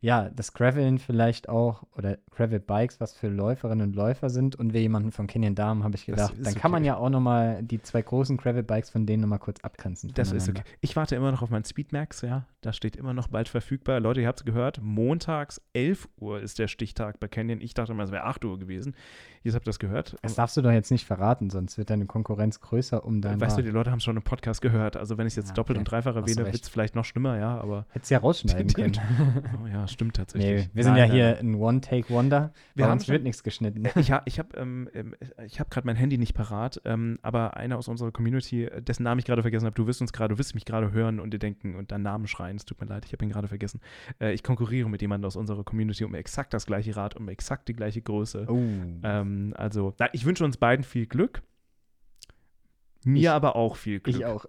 ja, das Graveln vielleicht auch oder Gravel Bikes, was für Läuferinnen und Läufer sind und wir jemanden von Canyon Damen, habe ich gedacht, dann kann okay. man ja auch nochmal die zwei großen Gravel Bikes von denen nochmal kurz abgrenzen. Das ist okay. Ich warte immer noch auf meinen Speedmax, ja, da steht immer noch bald verfügbar. Leute, ihr habt es gehört, montags 11 Uhr ist der Stichtag bei Canyon. Ich dachte immer, es wäre 8 Uhr gewesen. Jetzt habt ihr das gehört. Das darfst du doch jetzt nicht verraten, sonst wird deine Konkurrenz größer um dein. Weißt du, die Leute haben schon einen Podcast gehört. Also wenn ich es jetzt ja, doppelt okay. und dreifach erwähne, wird es vielleicht noch schlimmer, ja, aber. Hättest ja rausschneiden können. oh ja, stimmt tatsächlich. Nee, wir sind nein, ja hier ein One-Take-Wonder. Wir haben uns wird nichts geschnitten. Ich, ich habe ähm, ähm, hab gerade mein Handy nicht parat, ähm, aber einer aus unserer Community, dessen Namen ich gerade vergessen habe, du wirst uns gerade, du wirst mich gerade hören und dir denken und deinen Namen schreien. Es tut mir leid, ich habe ihn gerade vergessen. Äh, ich konkurriere mit jemandem aus unserer Community um exakt das gleiche Rad, um exakt die gleiche Größe. Oh. Ähm, also, na, ich wünsche uns beiden viel Glück. Mir ich, aber auch viel Glück. Ich auch.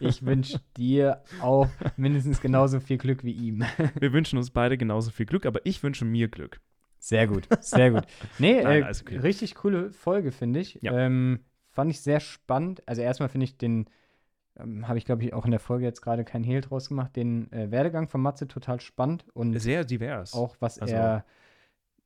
ich wünsche dir auch mindestens genauso viel Glück wie ihm. Wir wünschen uns beide genauso viel Glück, aber ich wünsche mir Glück. Sehr gut, sehr gut. Nee, Nein, äh, okay. richtig coole Folge, finde ich. Ja. Ähm, fand ich sehr spannend. Also erstmal finde ich den, ähm, habe ich glaube ich auch in der Folge jetzt gerade keinen Hehl draus gemacht, den äh, Werdegang von Matze total spannend und sehr divers. Auch was also, er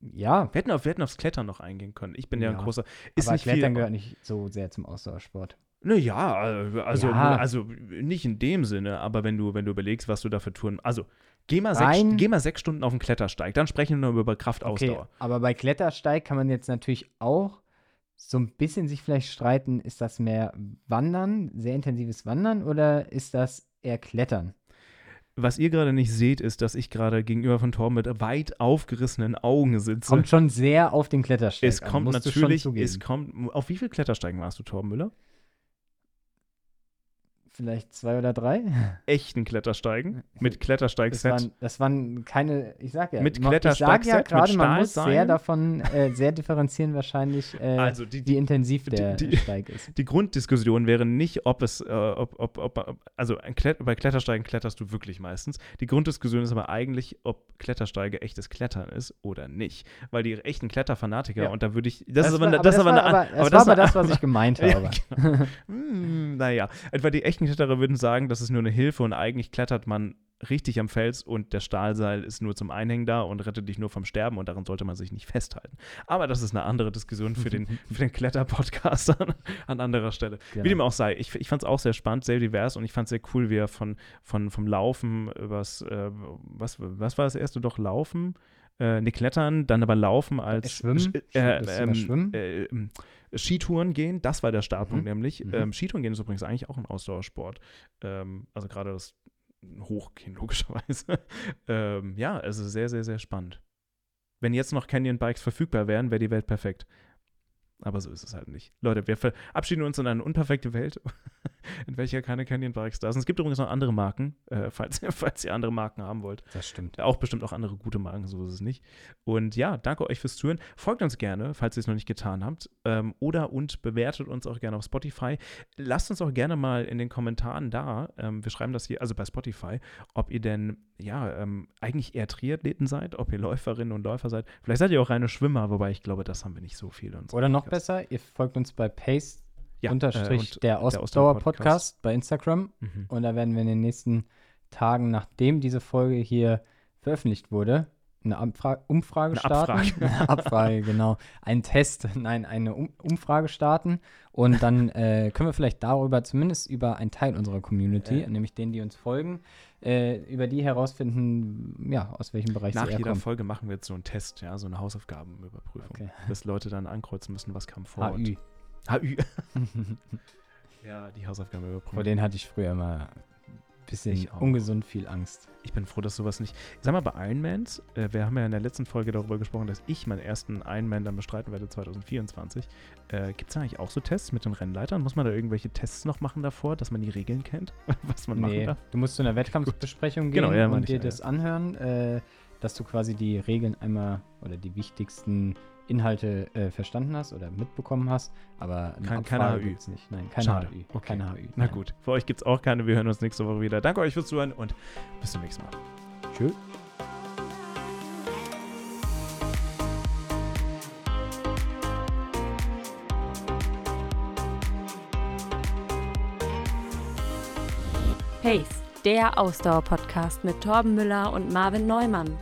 ja. Wir hätten, auf, wir hätten aufs Klettern noch eingehen können. Ich bin ja, ja ein großer. Ist aber nicht Klettern viel, gehört nicht so sehr zum Ausdauersport. Naja, also, ja. also nicht in dem Sinne, aber wenn du, wenn du überlegst, was du dafür tun. Also, geh mal, sechs, geh mal sechs Stunden auf den Klettersteig, dann sprechen wir nur über Kraftausdauer. Okay, aber bei Klettersteig kann man jetzt natürlich auch so ein bisschen sich vielleicht streiten, ist das mehr Wandern, sehr intensives Wandern oder ist das eher Klettern? Was ihr gerade nicht seht, ist, dass ich gerade gegenüber von Torben mit weit aufgerissenen Augen sitze. Kommt schon sehr auf den Klettersteig Es kommt an, natürlich, es kommt, auf wie viele Klettersteigen warst du, Torben Müller? Vielleicht zwei oder drei. Echten Klettersteigen mit Klettersteigset. Das, das waren, keine, ich sag ja, mit Klettersteigset, ich sag ja gerade, man muss sehr davon äh, sehr differenzieren wahrscheinlich, äh, also die, die, wie intensiv der die, Steig ist. Die Grunddiskussion wäre nicht, ob es, äh, ob, ob, ob, also Klett bei Klettersteigen kletterst du wirklich meistens. Die Grunddiskussion ist aber eigentlich, ob Klettersteige echtes Klettern ist oder nicht, weil die echten Kletterfanatiker ja. und da würde ich, das, das, ist aber, war, das, aber, das, aber, eine, aber, das war aber das, was ich gemeint habe. Ja, genau. hm, naja, etwa die echten Kletterer würden sagen, das ist nur eine Hilfe und eigentlich klettert man richtig am Fels und der Stahlseil ist nur zum Einhängen da und rettet dich nur vom Sterben und daran sollte man sich nicht festhalten. Aber das ist eine andere Diskussion für den, für den Kletter-Podcast an, an, anderer Stelle. Genau. Wie dem auch sei, ich, ich fand es auch sehr spannend, sehr divers und ich fand es sehr cool, wie er von, von, vom Laufen übers, äh, was, was war das erste doch, Laufen? Äh, ne, Klettern, dann aber Laufen als Schwimmen. Äh, ähm, Schwimmen? Äh, ähm, Skitouren gehen, das war der Startpunkt mhm. nämlich. Mhm. Ähm, Skitouren gehen ist übrigens eigentlich auch ein Ausdauersport. Ähm, also gerade das Hochgehen, logischerweise. ähm, ja, also sehr, sehr, sehr spannend. Wenn jetzt noch Canyon Bikes verfügbar wären, wäre die Welt perfekt. Aber so ist es halt nicht. Leute, wir verabschieden uns in eine unperfekte Welt, in welcher keine Canyon Bikes da sind. Es gibt übrigens noch andere Marken, äh, falls, falls ihr andere Marken haben wollt. Das stimmt. Auch bestimmt auch andere gute Marken, so ist es nicht. Und ja, danke euch fürs Zuhören. Folgt uns gerne, falls ihr es noch nicht getan habt. Ähm, oder und bewertet uns auch gerne auf Spotify. Lasst uns auch gerne mal in den Kommentaren da, ähm, wir schreiben das hier, also bei Spotify, ob ihr denn ja, ähm, eigentlich eher Triathleten seid, ob ihr Läuferinnen und Läufer seid. Vielleicht seid ihr auch reine Schwimmer, wobei ich glaube, das haben wir nicht so viel. Oder noch besser, ihr folgt uns bei Pace ja, unterstrich äh, der Ausdauer-Podcast bei Instagram. Mhm. Und da werden wir in den nächsten Tagen, nachdem diese Folge hier veröffentlicht wurde, eine Abfra Umfrage eine starten. Abfrage. eine Abfrage, genau. Ein Test, nein, eine um Umfrage starten. Und dann äh, können wir vielleicht darüber, zumindest über einen Teil unserer Community, äh. nämlich denen, die uns folgen, äh, über die herausfinden, ja, aus welchem Bereich Nach sie Nach jeder. Folge machen wir jetzt so einen Test, ja, so eine Hausaufgabenüberprüfung. Okay. Dass Leute dann ankreuzen müssen, was kam vor. HÜ. HÜ. ja, die Hausaufgabenüberprüfung. Vor denen hatte ich früher immer bisschen ungesund viel Angst. Ich bin froh, dass sowas nicht. Sag mal, bei Ironmans, äh, wir haben ja in der letzten Folge darüber gesprochen, dass ich meinen ersten Ironman dann bestreiten werde 2024. Äh, Gibt es da eigentlich auch so Tests mit den Rennleitern? Muss man da irgendwelche Tests noch machen davor, dass man die Regeln kennt, was man nee, machen darf? Du musst zu einer Wettkampfbesprechung gehen genau, ja, und dir das ja. anhören, äh, dass du quasi die Regeln einmal oder die wichtigsten Inhalte äh, verstanden hast oder mitbekommen hast, aber Kein, keine HÜ. es nicht. Nein, keine Schade. HÜ. Okay. Keine HÜ. Na gut, für euch gibt es auch keine. Wir hören uns nächste Woche wieder. Danke euch fürs Zuhören und bis zum nächsten Mal. Tschüss. Pace, der Ausdauer-Podcast mit Torben Müller und Marvin Neumann.